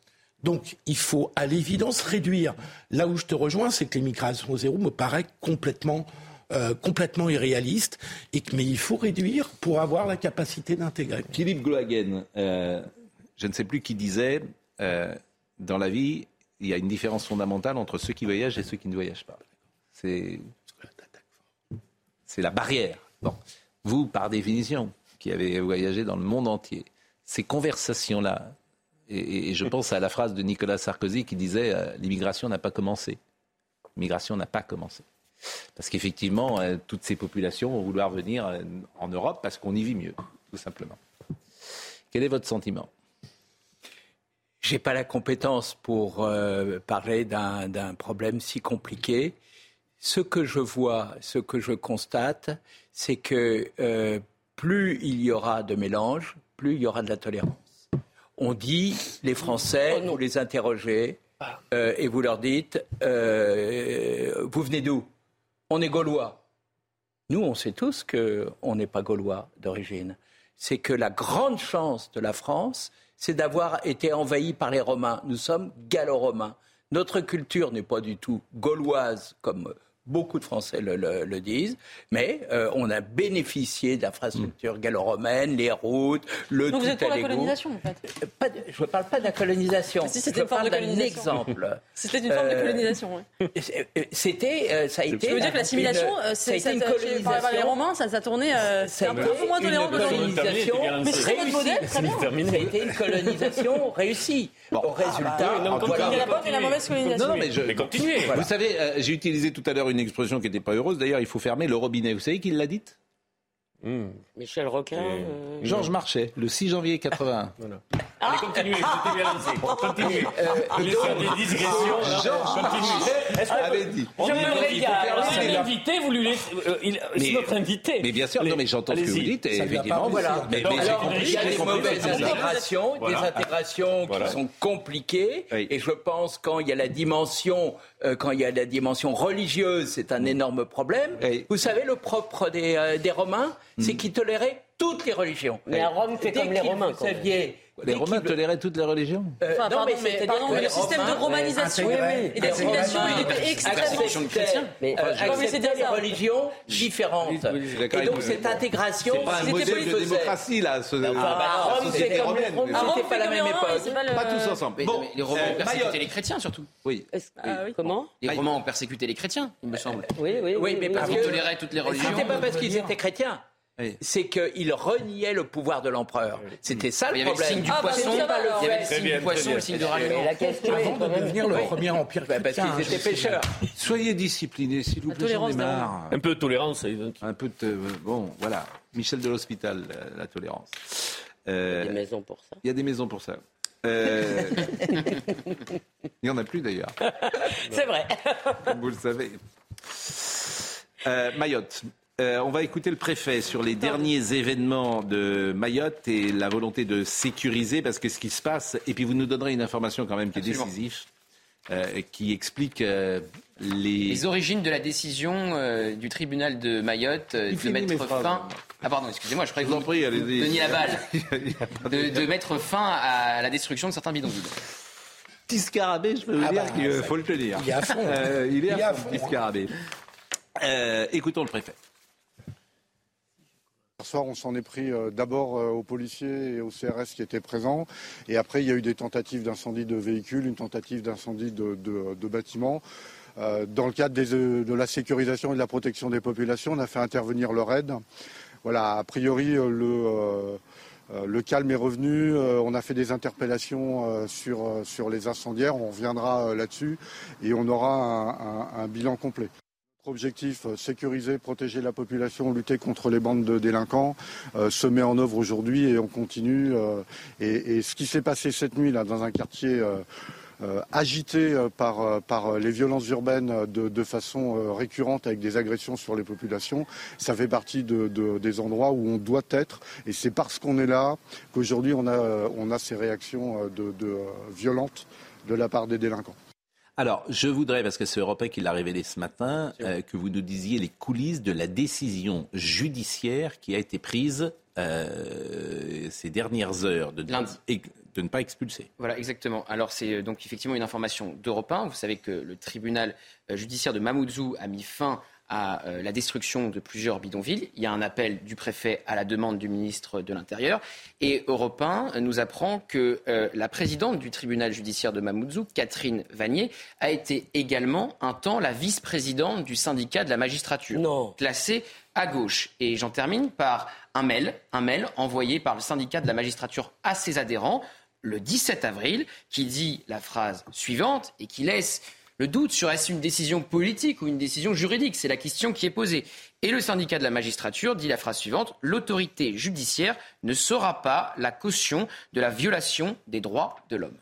donc, il faut à l'évidence réduire. Là où je te rejoins, c'est que l'immigration zéro me paraît complètement, euh, complètement irréaliste. Et que, mais il faut réduire pour avoir la capacité d'intégrer. Philippe Glohagen, euh, je ne sais plus qui disait, euh, dans la vie, il y a une différence fondamentale entre ceux qui voyagent et ceux qui ne voyagent pas. C'est, c'est la barrière. Vous, par définition, qui avez voyagé dans le monde entier, ces conversations-là, et, je pense à la phrase de Nicolas Sarkozy qui disait euh, l'immigration n'a pas commencé. L'immigration n'a pas commencé. Parce qu'effectivement, euh, toutes ces populations vont vouloir venir euh, en Europe parce qu'on y vit mieux, tout simplement. Quel est votre sentiment? J'ai pas la compétence pour parler d'un problème si compliqué. Ce que je vois, ce que je constate, c'est que euh, plus il y aura de mélange, plus il y aura de la tolérance. On dit, les Français, vous les interrogez euh, et vous leur dites, euh, vous venez d'où? On est gaulois. Nous, on sait tous qu'on n'est pas gaulois d'origine. C'est que la grande chance de la France, c'est d'avoir été envahi par les Romains. Nous sommes gallo-romains. Notre culture n'est pas du tout gauloise comme Beaucoup de Français le, disent, mais euh, on a bénéficié d'infrastructures gallo-romaines, les routes, le Donc vous êtes pour la colonisation, en fait pas Je ne parle pas de la colonisation. Si c'était une forme de colonisation. exemple. C'était une forme de colonisation, oui. C'était, ça a été. Je veux dire que l'assimilation, c'est une colonisation. les Romains, ça, ça tournait. C'est un peu moins tolérant que colonisation. Mais c'est votre modèle, très bien. Ça a été une colonisation réussie. Au résultat, il y a la bonne et la mauvaise colonisation. Non, mais je. Mais continuez. Vous savez, j'ai utilisé tout à l'heure une expression qui n'était pas heureuse. D'ailleurs, il faut fermer le robinet. Vous savez qui l'a dite hmm. Michel Roquin. Euh... Georges Marchais, le 6 janvier 81. Voilà. Allez, continuez, continuez. Continuez. Euh, Laissez des digressions. Georges Marchais avait dit. On je me régale. C'est l'invité, vous lui laissez. Euh, c'est notre invité. Mais bien sûr, non, mais j'entends ce que vous dites, et effectivement, voilà. Mais, mais alors, il y a des mauvaises intégrations, des intégrations qui sont compliquées, et je pense quand il y a la dimension, euh, quand il y a la dimension religieuse, c'est un énorme problème. Vous savez, le propre des, des Romains, c'est qu'ils toléraient toutes les religions. Mais à Rome, c'est comme les Romains. Vous saviez, les Romains toléraient toutes les religions euh, enfin, non, mais, pardon, mais le système de romanisation et d'assimilation, il était extrêmement chrétien. Mais euh, accepter des religions différentes. Et donc cette intégration, c'est pas un modèle de démocratie là. Ce, enfin, bah, Rome, c'était pas la même époque. Pas tous ensemble. Bon, les Romains ont persécuté les chrétiens surtout. Oui. Comment Les Romains ont persécuté les chrétiens, il me semble. Oui, oui. Oui, mais parce qu'ils toléraient toutes les religions. C'était pas parce qu'ils étaient chrétiens c'est qu'il reniait le pouvoir de l'empereur. C'était ça le problème. Il y avait le signe du ah, poisson, il y avait le signe du poisson, le signe de ralliement. La question Avant de devenir le premier empire bah, Parce qu'ils étaient pêcheurs. Soyez disciplinés, s'il vous plaît, j'en ai marre. Un peu de tolérance. Un peu de... Bon, voilà. Michel de l'Hospital, la tolérance. Il y a des maisons pour ça. Il y a des maisons pour ça. Euh... il n'y en a plus d'ailleurs. C'est vrai. Vous le savez. Euh, Mayotte. Euh, on va écouter le préfet sur les derniers événements de Mayotte et la volonté de sécuriser, parce que ce qui se passe, et puis vous nous donnerez une information quand même qui est décisive, euh, qui explique euh, les... les... origines de la décision du tribunal de Mayotte de mettre fin... Ah pardon, excusez-moi, je croyais que vous, prie, donniez la balle. de, de, mettre fin à la destruction de certains bidonvilles. Petit scarabée, je peux vous ah dire bah, qu'il faut le tenir. Il est à fond. il est à fond, petit scarabée. écoutons le préfet. On s'en est pris euh, d'abord euh, aux policiers et aux CRS qui étaient présents. Et après, il y a eu des tentatives d'incendie de véhicules, une tentative d'incendie de, bâtiments. Euh, dans le cadre de la sécurisation et de la protection des populations, on a fait intervenir le RAID. Voilà, a priori, le, calme est revenu. on a fait des interpellations sur, les incendiaires. On reviendra là-dessus et on aura un bilan complet. Objectif, euh, sécuriser, protéger la population, lutter contre les bandes de délinquants, euh, se met en œuvre aujourd'hui et on continue. Euh, et, ce qui s'est passé cette nuit là dans un quartier agité par, les violences urbaines de, façon récurrente avec des agressions sur les populations, ça fait partie des endroits où on doit être. Et c'est parce qu'on est là qu'aujourd'hui on a, ces réactions violentes de la part des délinquants. Alors, je voudrais, parce que c'est Européen qui l'a révélé ce matin, euh, que vous nous disiez les coulisses de la décision judiciaire qui a été prise euh, ces dernières heures de, de ne pas expulser. Voilà, exactement. Alors, c'est euh, donc effectivement une information d'Europe Vous savez que le tribunal judiciaire de Mamoudzou a mis fin à euh, la destruction de plusieurs bidonvilles. Il y a un appel du préfet à la demande du ministre de l'Intérieur. Et Europe 1 nous apprend que euh, la présidente du tribunal judiciaire de Mamoudzou, Catherine Vanier, a été également un temps la vice-présidente du syndicat de la magistrature, non. classée à gauche. Et j'en termine par un mail, un mail envoyé par le syndicat de la magistrature à ses adhérents le 17 avril, qui dit la phrase suivante et qui laisse le doute sur est-ce une décision politique ou une décision juridique? C'est la question qui est posée. Et le syndicat de la magistrature dit la phrase suivante l'autorité judiciaire ne sera pas la caution de la violation des droits de l'homme.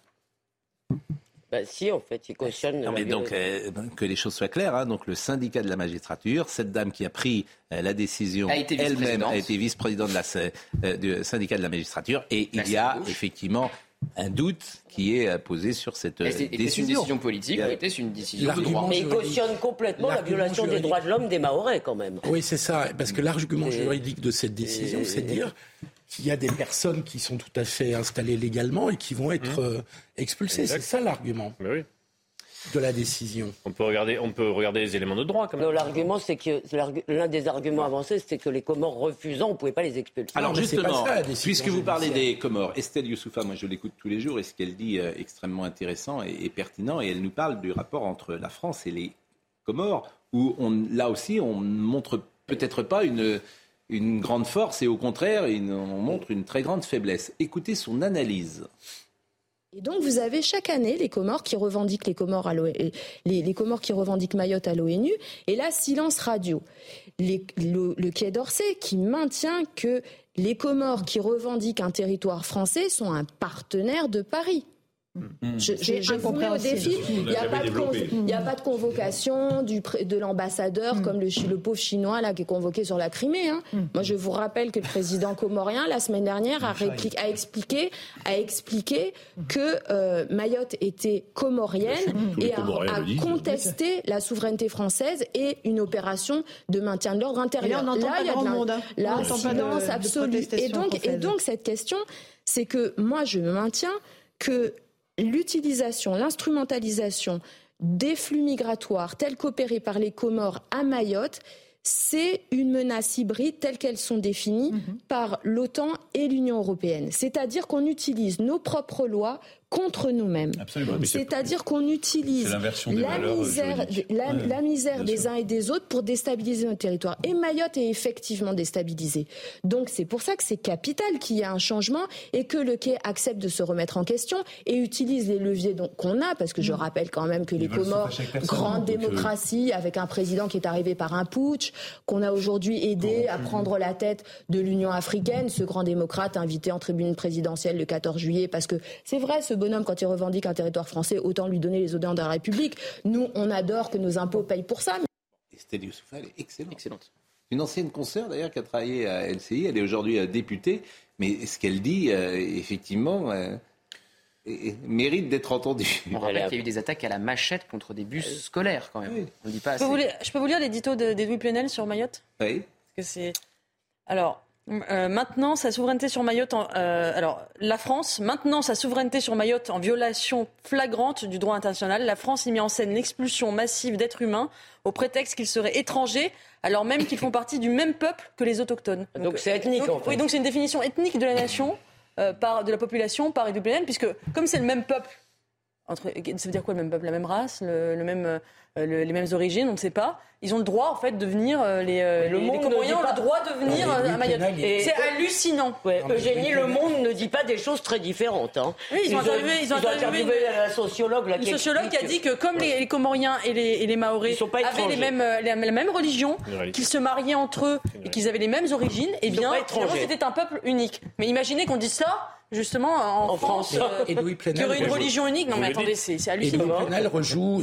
Ben si, en fait, il cautionne. Non, mais donc, euh, que les choses soient claires, hein, donc le syndicat de la magistrature, cette dame qui a pris euh, la décision elle-même a été vice-présidente euh, du syndicat de la magistrature, et il y a effectivement un doute qui est posé sur cette décision. une décision politique ou était une décision de droit Mais il cautionne complètement la violation des droits de l'homme des Mahorais, quand même. Oui, c'est ça. Parce que l'argument juridique de cette décision, c'est de dire qu'il y a des personnes qui sont tout à fait installées légalement et qui vont être mmh. euh, expulsées. C'est ça l'argument. Oui. De la décision. On peut regarder, on peut regarder les éléments de droit. L'argument, c'est que l'un des arguments avancés, c'était que les Comores refusant, on ne pouvait pas les expulser. Alors justement, puisque vous parlez des Comores, Estelle Youssoufa, moi je l'écoute tous les jours, et ce qu'elle dit est euh, extrêmement intéressant et, pertinent, et elle nous parle du rapport entre la France et les Comores, où on, là aussi on montre peut-être pas une, une grande force, et au contraire, on montre une très grande faiblesse. Écoutez son analyse. Et donc vous avez chaque année les Comores qui revendiquent les Comores à revendiquent Mayotte à l'ONU et là silence radio. le Quai d'Orsay qui maintient que les Comores qui revendiquent un territoire français sont un partenaire de Paris. Mm. Je, je, vous mets au défi. Il n'y a, pas de convocation du, de l'ambassadeur mm. comme le, le, pauvre chinois là qui est convoqué sur la Crimée. Hein. Mm. Moi, je vous rappelle que le président comorien la semaine dernière a, a expliqué, a expliqué que euh, Mayotte était comorienne et a, contesté la souveraineté française et une opération de maintien de l'ordre intérieur. Là, il y a de monde. Hein. Là, silence absolu. Et donc, et donc cette question, c'est que moi, je me maintiens que l'utilisation, l'instrumentalisation des flux migratoires tels qu'opérés par les Comores à Mayotte, c'est une menace hybride telle qu'elles sont définies mhm. par l'OTAN et l'Union européenne. C'est-à-dire qu'on utilise nos propres lois contre nous-mêmes. C'est-à-dire qu'on utilise la, misère, la, misère des uns et des autres pour déstabiliser notre territoire. Et Mayotte est effectivement déstabilisée. Donc c'est pour ça que c'est capital qu'il y ait un changement et que le quai accepte de se remettre en question et utilise les leviers qu'on a, parce que je mm. rappelle quand même que les Comores, grande euh, démocratie, avec un président qui est arrivé par un putsch, qu'on a aujourd'hui aidé à prendre la tête de l'Union africaine, ce grand démocrate invité en tribune présidentielle le 14 juillet, parce que c'est vrai, ce bonhomme, quand il revendique un territoire français, autant lui donner les odeurs de la République. Nous, on adore que nos impôts payent pour ça. Estelle Youssouf, elle est excellente. excellente. Une ancienne consoeur, d'ailleurs, qui a travaillé à LCI. Elle est aujourd'hui euh, députée. Mais ce qu'elle dit, euh, effectivement, euh, mérite d'être entendue. On rappelle qu'il y a eu des attaques à la machette contre des bus scolaires, quand même. On dit pas je, peux vous lire, je peux vous lire l'édito d'Edoui Plenel sur Mayotte? Oui. Parce que c'est... Alors, euh, maintenant sa souveraineté sur Mayotte. Euh, alors, la France, maintenant sa souveraineté sur Mayotte en violation flagrante du droit international. La France y met en scène l'expulsion massive d'êtres humains au prétexte qu'ils seraient étrangers, alors même qu'ils font partie du même peuple que les autochtones. Donc c'est ethnique. en fait. Oui, donc c'est une définition ethnique de la nation, euh, par, de la population par EWN, puisque comme c'est le même peuple, entre, ça veut dire quoi le même peuple, la même race, le même euh, les mêmes origines, on ne sait pas. Ils ont le droit, en fait, de venir, euh, les, euh, le monde ont le droit de venir à Mayotte. C'est hallucinant. Eugénie, le monde ne dit pas des choses très différentes. Hein. Oui, ils, ont interviewé, ils ont interviewé une, sociologue. Là, une sociologue qui a dit que comme les, Comoriens et les, et les Maoris avaient les mêmes, la, même religion, qu'ils se mariaient entre eux et qu'ils avaient les mêmes origines, eh bien, c'était un peuple unique. Mais imaginez qu'on dise ça justement en, France, euh, et Louis Plenel, y aurait une religion unique. Non, mais attendez, c'est hallucinant. Et Louis Plenel rejoue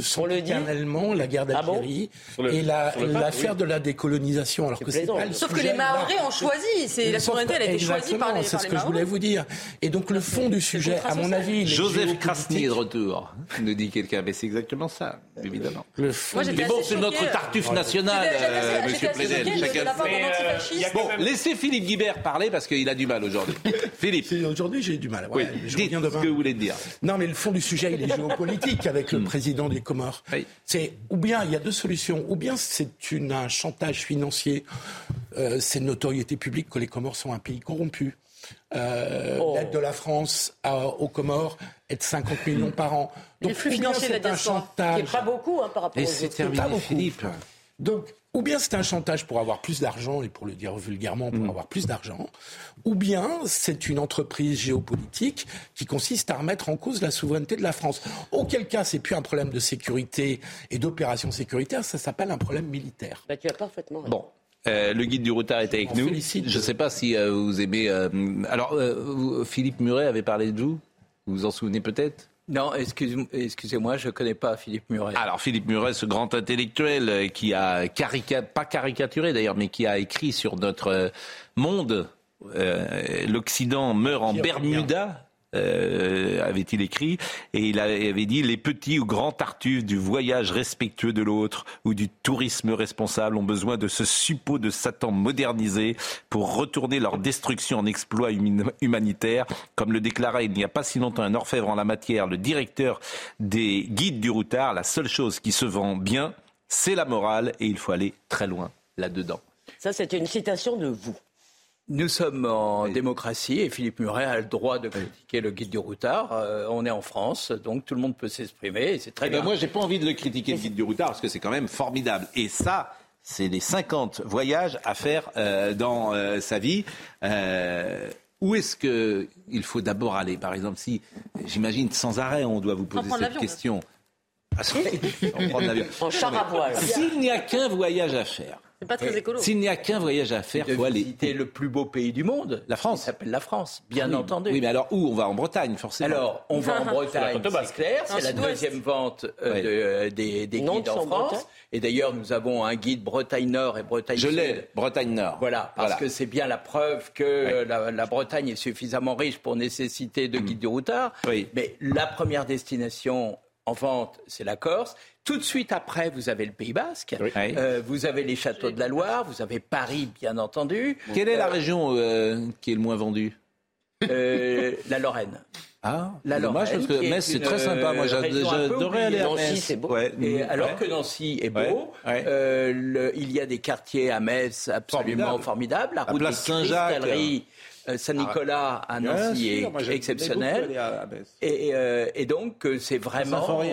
la guerre ah d'Algérie et l'affaire de la décolonisation. Alors que c'est pas le Sauf que les Maoris ont choisi. C'est la souveraineté, elle a été choisie par les. C'est ce que je voulais vous dire. Et donc le fond du sujet, à mon avis, Joseph Krasny est de retour, nous dit quelqu'un. Mais c'est exactement ça, évidemment. Le fond. Mais bon, c'est notre tartuffe national, Monsieur Plenel. Bon, laissez Philippe Guibert parler parce qu'il a du mal aujourd'hui. Philippe. Aujourd'hui j'ai du mal. Ouais, oui, dites ce que vous voulez dire. Non, mais le fond du sujet, il est géopolitique avec le hmm. président des Comores. C'est ou bien il y a deux solutions, ou bien c'est un chantage financier, euh, c'est une notoriété publique que les Comores sont un pays corrompu. Euh, oh. L'aide de la France aux Comores est de 50 millions par an. Donc, les flux financiers de la. Qui n'est pas beaucoup hein, par rapport Et c'est terminé, Philippe. Donc, ou bien c'est un chantage pour avoir plus d'argent, et pour le dire vulgairement, pour mm. avoir plus d'argent, ou bien c'est une entreprise géopolitique qui consiste à remettre en cause la souveraineté de la France. Auquel cas, c'est plus un problème de sécurité et d'opération sécuritaire, ça s'appelle un problème militaire. Bah, tu as parfaitement Bon. Euh, le guide du routard est avec nous. Je ne sais pas si euh, vous aimez. Euh, alors, Philippe Muret avait parlé de vous. Vous vous en souvenez peut-être? Non, excusez-moi, je ne connais pas Philippe Muret. Alors Philippe Muret, ce grand intellectuel euh, qui a pas caricaturé d'ailleurs, mais qui a écrit sur notre euh, monde, euh, l'Occident meurt en Bermuda. Euh, avait-il écrit, et il avait dit les petits ou grands tartuffes du voyage respectueux de l'autre ou du tourisme responsable ont besoin de ce suppôt de Satan modernisé pour retourner leur destruction en exploit humanitaire, comme le déclarait il n'y a pas si longtemps un orfèvre en la matière, le directeur des guides du routard. La seule chose qui se vend bien, c'est la morale, et il faut aller très loin là-dedans. Ça, c'est une citation de vous. Nous sommes en démocratie et Philippe Muret a le droit de critiquer le guide du routard. Euh, on est en France, donc tout le monde peut s'exprimer c'est très eh ben, bien. moi, j'ai pas envie de le critiquer, le guide du routard, parce que c'est quand même formidable. Et ça, c'est les 50 voyages à faire euh, dans euh, sa vie. où est-ce qu'il faut d'abord aller? Par exemple, si, j'imagine, sans arrêt, on doit vous poser cette question. Ah, en char à voile. S'il n'y a qu'un voyage à faire, c'est pas très écolo. S'il n'y a qu'un voyage à faire, il faut aller. visiter le plus beau pays du monde. La France. S'appelle la France, bien entendu. Oui, mais alors où? On va en Bretagne, forcément. Alors, on va en Bretagne, c'est clair. C'est la deuxième vente euh, euh, des, guides en France. Et d'ailleurs, nous avons un guide Bretagne Nord et Bretagne Sud. Je l'ai, Bretagne Nord. Voilà, parce que c'est bien la preuve que la, Bretagne est suffisamment riche pour nécessiter de mm. guides du routard. Oui. Mais la première destination en vente, c'est la Corse. Tout de suite après, vous avez le Pays Basque, euh, vous avez les châteaux de la Loire, vous avez Paris, bien entendu. Quelle est la euh, région euh, qui est le moins vendue? La Lorraine. Ah, la Lorraine. parce que Metz, c'est très sympa. Moi, j'adorais aller à Metz. c'est beau. alors que Nancy est beau, il y a des quartiers à Metz absolument formidables. La route place Saint-Jacques. Euh, Saint-Nicolas à Nancy est exceptionnel. Euh, et, donc, euh, c'est vraiment.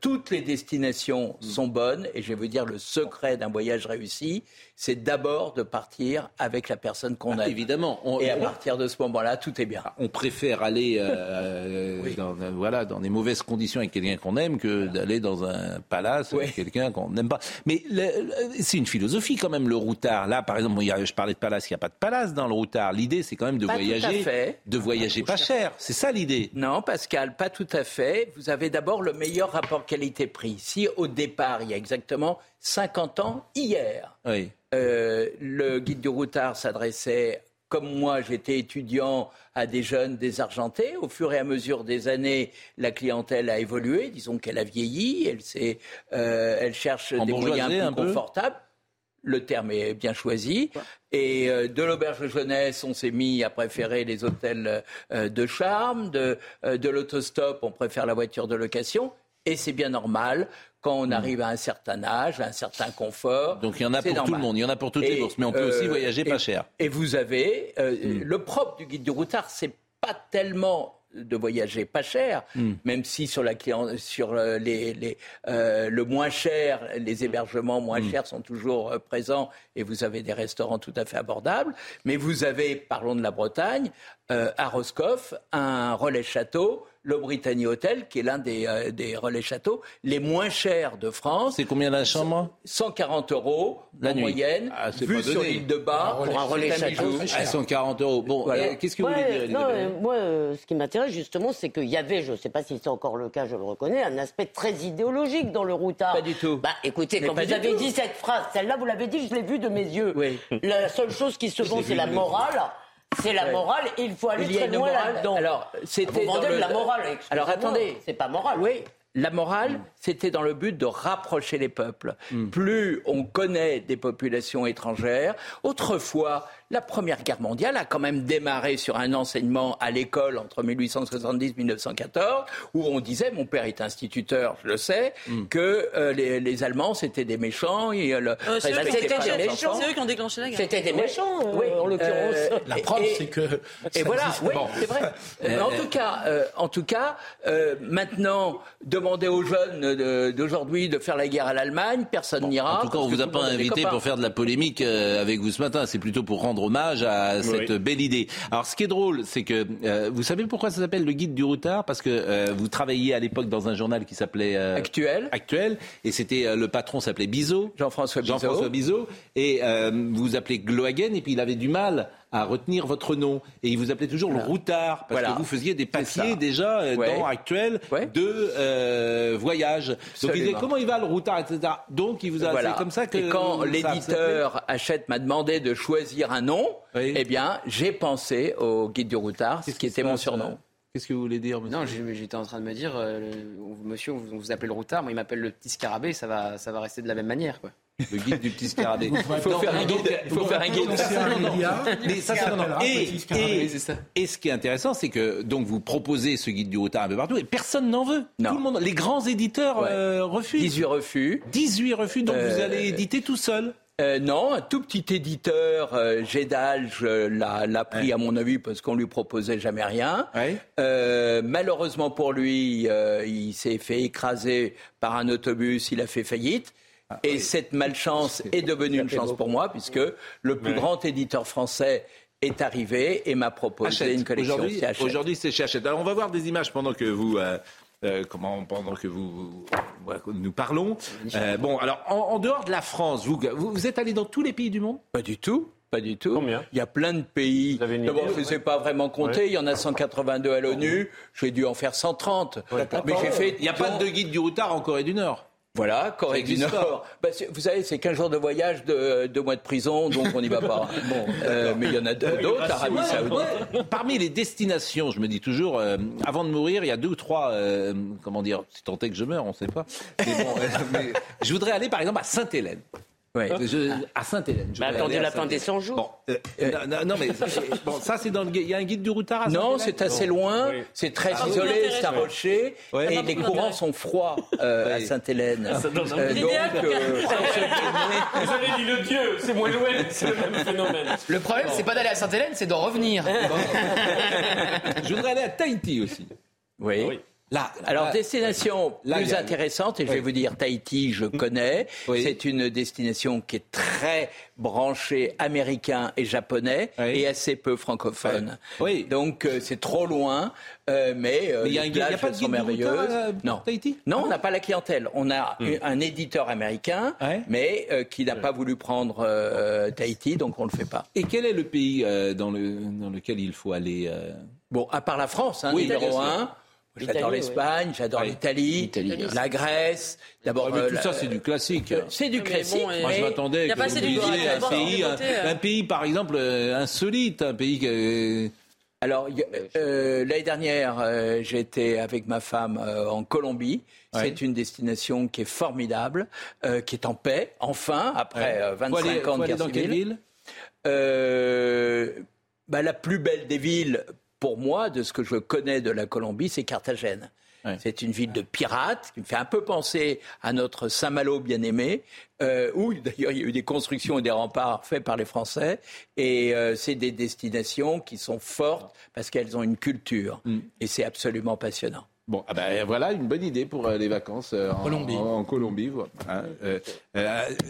toutes les destinations mm. sont bonnes. Et je vais vous dire, le secret d'un voyage réussi, c'est d'abord de partir avec la personne qu'on ah, a. Évidemment. et à partir de ce moment-là, tout est bien. On préfère aller euh, dans, voilà, dans des mauvaises conditions avec quelqu'un qu'on aime que d'aller dans un palace avec quelqu'un qu'on n'aime pas. Mais c'est une philosophie quand même, le routard. Là, par exemple, je parlais de palace, il n'y a pas de palace dans le routard. L'idée, c'est quand même de voyager, de voyager pas cher. C'est ça l'idée. Non, Pascal, pas tout à fait. Vous avez d'abord le meilleur rapport qualité-prix. Si au départ, il y a exactement 50 ans, hier, oui. Euh, le guide du routard s'adressait comme moi, j'étais étudiant à des jeunes désargentés. Au fur et à mesure des années, la clientèle a évolué. Disons qu'elle a vieilli. Elle, euh, elle cherche des moyens plus confortables. Le terme est bien choisi. Et euh, de l'auberge de jeunesse, on s'est mis à préférer les hôtels de charme. De, de l'autostop, on préfère la voiture de location. Et c'est bien normal quand on hmm. arrive à un certain âge, à un certain confort. Donc il y en a pour tout le monde, il y en a pour toutes les bourses, mais on peut aussi euh, voyager pas cher. Et vous avez euh, hmm. le propre du guide du routard, c'est pas tellement de voyager pas cher, hmm. même si sur, la sur euh, les, les, le moins cher, les hébergements moins chers sont toujours présents et vous avez des restaurants tout à fait abordables. Mais vous avez, parlons de la Bretagne, à Roscoff, un relais château le Britannia Hotel, qui est l'un des, euh, des, relais châteaux les moins chers de France. C'est combien la chambre? 140 euros la moyenne, ah, vu sur l'île de Bar, pour un relais château. 140 euros. Bon, qu'est-ce que vous voulez dire non, Moi, euh, ce qui m'intéresse justement, c'est qu'il y avait, je ne sais pas si c'est encore le cas, je le reconnais, un aspect très idéologique dans le routard. Pas du tout. Bah, écoutez, quand vous avez dit cette phrase, celle-là, vous l'avez dit, je l'ai vue de mes yeux. Oui. La seule chose qui se vend, c'est la morale. C'est la morale, il faut aller très loin là-dedans. Alors, c'était Vous vendez de la morale. Alors attendez, c'est pas moral. Oui, la morale, c'était dans le but de rapprocher les peuples. Hmm. Plus on connaît des populations étrangères, autrefois, la Première Guerre mondiale a quand même démarré sur un enseignement à l'école entre 1870 et 1914, où on disait, mon père est instituteur, je le sais, hmm. que euh, les, Allemands c'était des méchants. Et, euh, euh, c'est eux qui ont déclenché la guerre. C'était des méchants, oui, en l'occurrence. la preuve, c'est que. Et voilà, oui, c'est vrai. en tout cas, en tout cas, maintenant, demander aux jeunes d'aujourd'hui de faire la guerre à l'Allemagne, personne n'ira. En tout cas, on vous a pas invité pour faire de la polémique avec vous ce matin. C'est plutôt pour rendre hommage à cette belle idée. Alors, ce qui est drôle, c'est que euh, vous savez pourquoi ça s'appelle le guide du routard? Parce que euh, vous travailliez à l'époque dans un journal qui s'appelait euh, Actuel. Actuel, et c'était le patron s'appelait Bizot. Jean-François Bizot. Jean-François Bizot, et vous vous appelez Glohagen, et puis il avait du mal à retenir votre nom. Et il vous appelait toujours le routard, parce que vous faisiez des papiers déjà euh, dans Actuel de euh, voyage. Donc il disait comment il va le routard, etc. Donc il vous a voilà. c'est comme ça que. Et quand l'éditeur Achète m'a demandé de choisir un nom, eh bien j'ai pensé au guide du routard, ce qui était mon surnom. Qu'est-ce que vous voulez dire, monsieur Non, j'étais en train de me dire, euh, monsieur, on vous appelle le routard, moi il m'appelle le petit scarabée, ça va, ça va rester de la même manière. Quoi. Le guide du petit scarabée. Il faut, faire un guide. Il faut faire un guide. Mais ça, et, et, ce qui est intéressant, c'est que donc vous proposez ce guide du routard un peu partout et personne n'en veut. Tout le monde, les grands éditeurs euh, refusent. 18 refus. 18 refus, donc vous euh, allez éditer tout seul. Euh, non, un tout petit éditeur, euh, Gédalge, l'a pris à mon avis parce qu'on lui proposait jamais rien. Euh, malheureusement pour lui, euh, il s'est fait écraser par un autobus, il a fait faillite. Ah, et cette malchance est, devenue une chance pour moi puisque le plus grand éditeur français est arrivé et m'a proposé une collection. Aujourd'hui, c'est chez Hachette. Alors on va voir des images pendant que vous euh, comment, pendant que vous, nous parlons. Euh, bon, alors en, dehors de la France, vous, vous, êtes allé dans tous les pays du monde? Pas du tout. Pas du tout. Il y a plein de pays. D'abord, je ne sais pas vraiment compter. Il y en a 182 à l'ONU. J'ai dû en faire 130. Mais j'ai fait. Il n'y a pas de guide du routard en Corée du Nord. Voilà, Corée du Nord. Bah, vous savez, c'est 15 jours de voyage, de deux mois de prison, donc on n'y va pas. bon, euh, mais il y en a d'autres, Arabie Saoudite. Parmi les destinations, je me dis toujours, euh, avant de mourir, il y a deux ou trois, euh, comment dire, si tant est que je meurs, on ne sait pas. mais je voudrais aller par exemple à Sainte-Hélène. Ouais. à Sainte-Hélène. Bah, attendez la fin des 100 jours. Bon, euh, non, non, mais bon, ça, c'est dans le. Il y a un guide du routard à Non, c'est assez loin. C'est très ah, isolé, c'est un rocher. et les courants sont froids euh, à Sainte-Hélène. Euh, donc, Vous avez dit le dieu, c'est moins loin, c'est le même phénomène. Le problème, c'est pas d'aller à Sainte-Hélène, c'est d'en revenir. Je voudrais aller à Tahiti aussi. oui. Alors, destination plus intéressante, et je vais vous dire, Tahiti, je mm. connais. C'est une destination qui est très branchée américain et japonais et assez peu francophone. Oui. Donc, euh, c'est trop loin, euh, mais, euh, il y a, pas de sont merveilleuses. non. Tahiti? Non, on n'a pas la clientèle. On a mm. un éditeur américain, mais qui n'a pas voulu prendre Tahiti, donc on ne le fait pas. Et quel est le pays dans, le, dans lequel il faut aller Bon, à part la France, hein, numéro un. J'adore l'Espagne, j'adore l'Italie, la Grèce. D'abord, tout ça c'est du classique. C'est du classique. Moi, je m'attendais que vous disiez un pays, un, pays, par exemple, euh, insolite, un pays. Alors, euh, l'année dernière, euh, j'étais avec ma femme en Colombie. C'est une destination qui est formidable, qui est en paix, enfin, après 25 ans de guerre dans quelle ville? Bah, La plus belle des villes, pour moi, de ce que je connais de la Colombie, c'est Carthagène. C'est une ville de pirates qui me fait un peu penser à notre Saint-Malo bien-aimé, euh, où d'ailleurs il y a eu des constructions et des remparts faits par les Français. Et euh, c'est des destinations qui sont fortes parce qu'elles ont une culture. Mm. Et c'est absolument passionnant. Bon, ah ben, voilà une bonne idée pour euh, les vacances euh, en Colombie. En, Colombie hein. euh,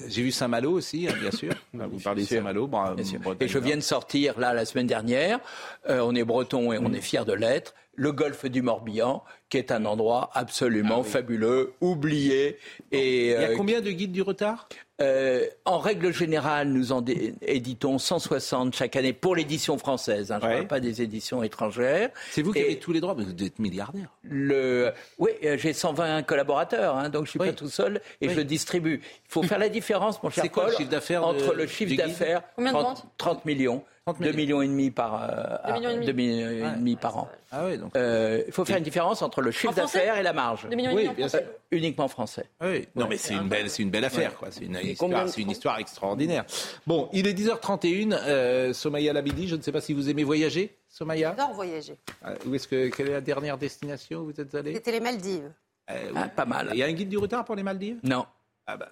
J'ai vu Saint-Malo aussi, hein, bien sûr. Vous parlez de Saint-Malo. et je viens de sortir là la semaine dernière. on est breton et on est fier de l'être le golfe du Morbihan, qui est un endroit absolument ah fabuleux, oublié. Et, Il y a combien de guides du retard? Euh, en règle générale, nous en éditons 160 chaque année pour l'édition française. Hein, je ne parle pas des éditions étrangères. C'est vous qui avez tous les droits, mais vous êtes milliardaire. Le... Oui, euh, j'ai 120 collaborateurs, hein, donc je ne suis pas tout seul et je distribuer. Il faut faire la différence, mon cher Paul, quoi, le chiffre d'affaires entre le chiffre d'affaires, 30, 30 millions 2 millions et demi par, euh, 2 millions et demi, par an. Ah oui, donc... euh, il faut faire une différence entre le chiffre d'affaires et la marge. 2 millions et demi bien sûr. uniquement français. Oui. Non, mais c'est une belle, c'est une belle affaire, quoi. C'est une histoire, c'est une histoire extraordinaire. Bon, il est 10h31. Euh, Somaya Labidi, je ne sais pas si vous aimez voyager, Somaya. J'adore voyager. Euh, où est-ce que quelle est la dernière destination où vous êtes allé? C'était les Maldives. Euh, ah, pas mal. Il y a un guide du retard pour les Maldives? Non. Ah bah,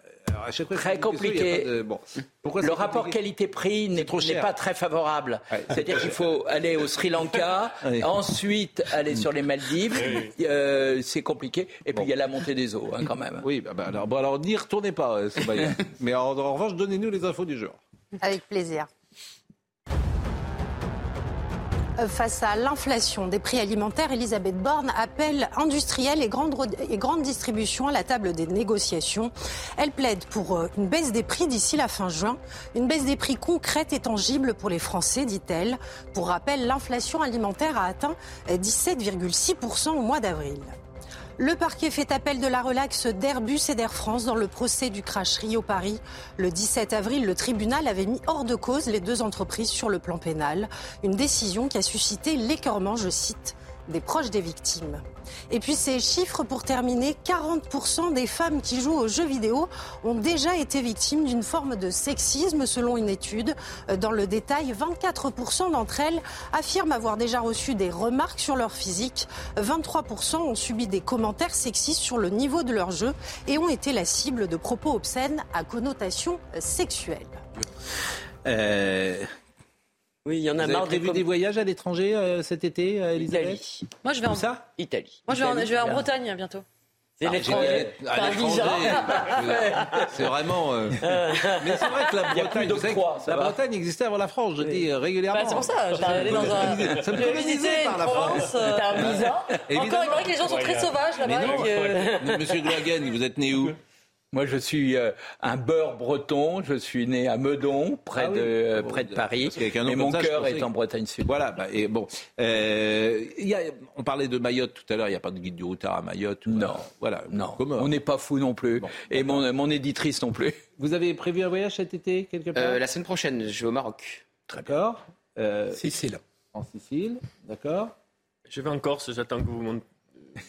très compliqué. le rapport qualité-prix n'est pas très favorable. C'est-à-dire qu'il faut aller au Sri Lanka, ensuite aller sur les Maldives. Euh, c'est compliqué. Et puis il y a la montée des eaux, hein, quand même. Oui, bah, bah alors, bon, alors n'y retournez pas, euh, Mais en revanche, donnez-nous les infos du jour. Avec plaisir. Face à l'inflation des prix alimentaires, Elisabeth Borne appelle industriels et grandes, et grandes distributions à la table des négociations. Elle plaide pour euh, une baisse des prix d'ici la fin juin, une baisse des prix concrète et tangible pour les Français, dit-elle. Pour rappel, l'inflation alimentaire a atteint 17,6% au mois d'avril. Le parquet fait appel de la relaxe d'Airbus et d'Air France dans le procès du crash Rio-Paris. Le 17 avril, le tribunal avait mis hors de cause les deux entreprises sur le plan pénal. Une décision qui a suscité l'écœurement, je cite, des proches des victimes. Et puis ces chiffres pour terminer, 40% des femmes qui jouent aux jeux vidéo ont déjà été victimes d'une forme de sexisme selon une étude. Dans le détail, 24% d'entre elles affirment avoir déjà reçu des remarques sur leur physique, 23% ont subi des commentaires sexistes sur le niveau de leur jeu et ont été la cible de propos obscènes à connotation sexuelle. Euh, oui, il y en a Vous marre. avez prévu des voyages à l'étranger euh, cet été, euh, Elisabeth? Italie. Moi, je vais en, ça? Italie. moi, je vais en, je vais en Bretagne bientôt. C'est Ah, l'étranger. C'est vraiment. euh, Mais c'est vrai que la Bretagne, la. Bretagne existait avant la France, je dis euh, régulièrement. Bah, c'est pour ça, j'étais allée dans un. Ça me visité par la France. Provence. euh, T'as un visa Encore, il paraît que les gens sont très sauvages là-bas. Monsieur Gloagen, vous êtes né où? Moi, je suis euh, un beurre breton. Je suis né à Meudon, près, Ah oui. de, euh, près de Paris. Mais mon cœur est que- en Bretagne Sud. Voilà, bah, et bon, euh, il y a, on parlait de Mayotte tout à l'heure, il n'y a pas de guide du routard à Mayotte. ou Non. à- voilà, Non, on n'est pas fou non plus. Et mon, mon éditrice non plus. Vous avez prévu un voyage cet été quelque part? Euh, la semaine prochaine, je vais au Maroc. D'accord. Euh, Sicile. en Sicile, d'accord. Je vais en Corse, j'attends que vous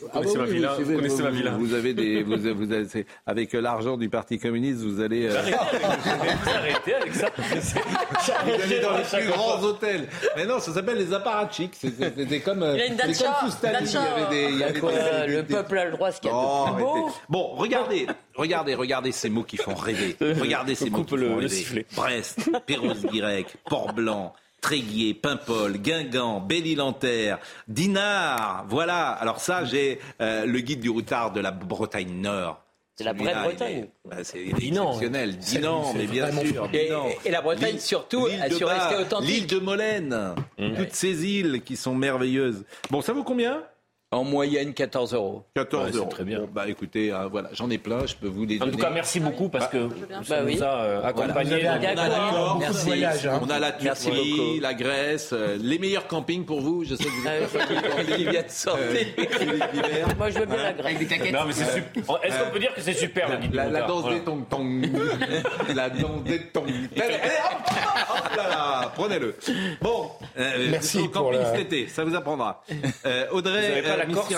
Vous Ah connaissez bah ma oui, villa. vous, Vous connaissez vous- ma villa. vous avez des, vous, avez- vous avez- c'est- avec l'argent du Parti communiste, vous allez. euh, Vous arrêtez avec ça. Vous allez dans les plus grands hôtels. Mais non, ça s'appelle les apparatchiks. C'était comme. euh, Il a une dacha, comme sous Staline, dacha. Il y avait des. il y avait Quoi, des- Le des- peuple a le droit à ce qu'il y a Oh, de plus beau. arrêtez. Bon, regardez, regardez, regardez ces mots qui font rêver. Regardez ces mots qui le- font le rêver. Brest, Perros-Guirec, Port-Blanc. Tréguier, Paimpol, Guingamp, Belle-Île-en-Terre, Dinard, voilà. Alors ça, j'ai euh, le guide du routard de la Bretagne Nord. C'est la vraie Bretagne. bah, c'est Dinan. exceptionnel. Dinan, mais bien sûr. Et, la Bretagne, surtout, a de su rester authentique. L'île de Molène, toutes ces îles qui sont merveilleuses. Bon, ça vaut combien? En moyenne, 14 euros. 14 Ouais, c'est euros. très bien. Bon, bah écoutez, hein, voilà, j'en ai plein, je peux vous les En tout cas, merci beaucoup parce que vous Bah oui. nous a euh, accompagnés. Voilà. On a la Merci. hein. on a la Turquie, la Grèce, euh, les meilleurs campings pour vous. Je sais que vous êtes Il vient de Guibert. Moi, je veux bien la Grèce. Avec des caquettes. Non, mais c'est super. Est-ce qu'on peut dire que c'est super le guide La, la routard danse Voilà. des tong tong. la danse des tong. Hop, là là, prenez-le. Bon, euh, Merci au pour camping la- cet été, ça vous apprendra. Euh, Audrey, la Corse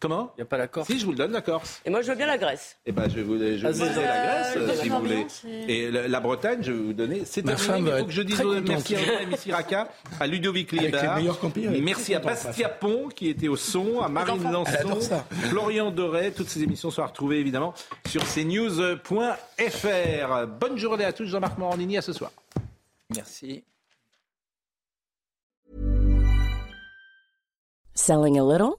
Comment Il n'y a pas la Corse Si, je vous le donne, la Corse. Et moi, je veux bien la Grèce. Eh ben, je vais vous, je Ah, vous c'est donner la Grèce, Euh, euh, si vous voulez. Et la Bretagne, je vais vous donner. C'est Ma terminé, femme il va faut que je être dise merci à Audrey Missiraka, à Ludovic est Merci à Bastia Pont qui était au son, à Marine Lançon. Florian Doré. Toutes ces émissions sont à retrouver évidemment sur cnews.fr. Bonne journée à tous. Jean-Marc Morandini, à ce soir. Merci. Selling a little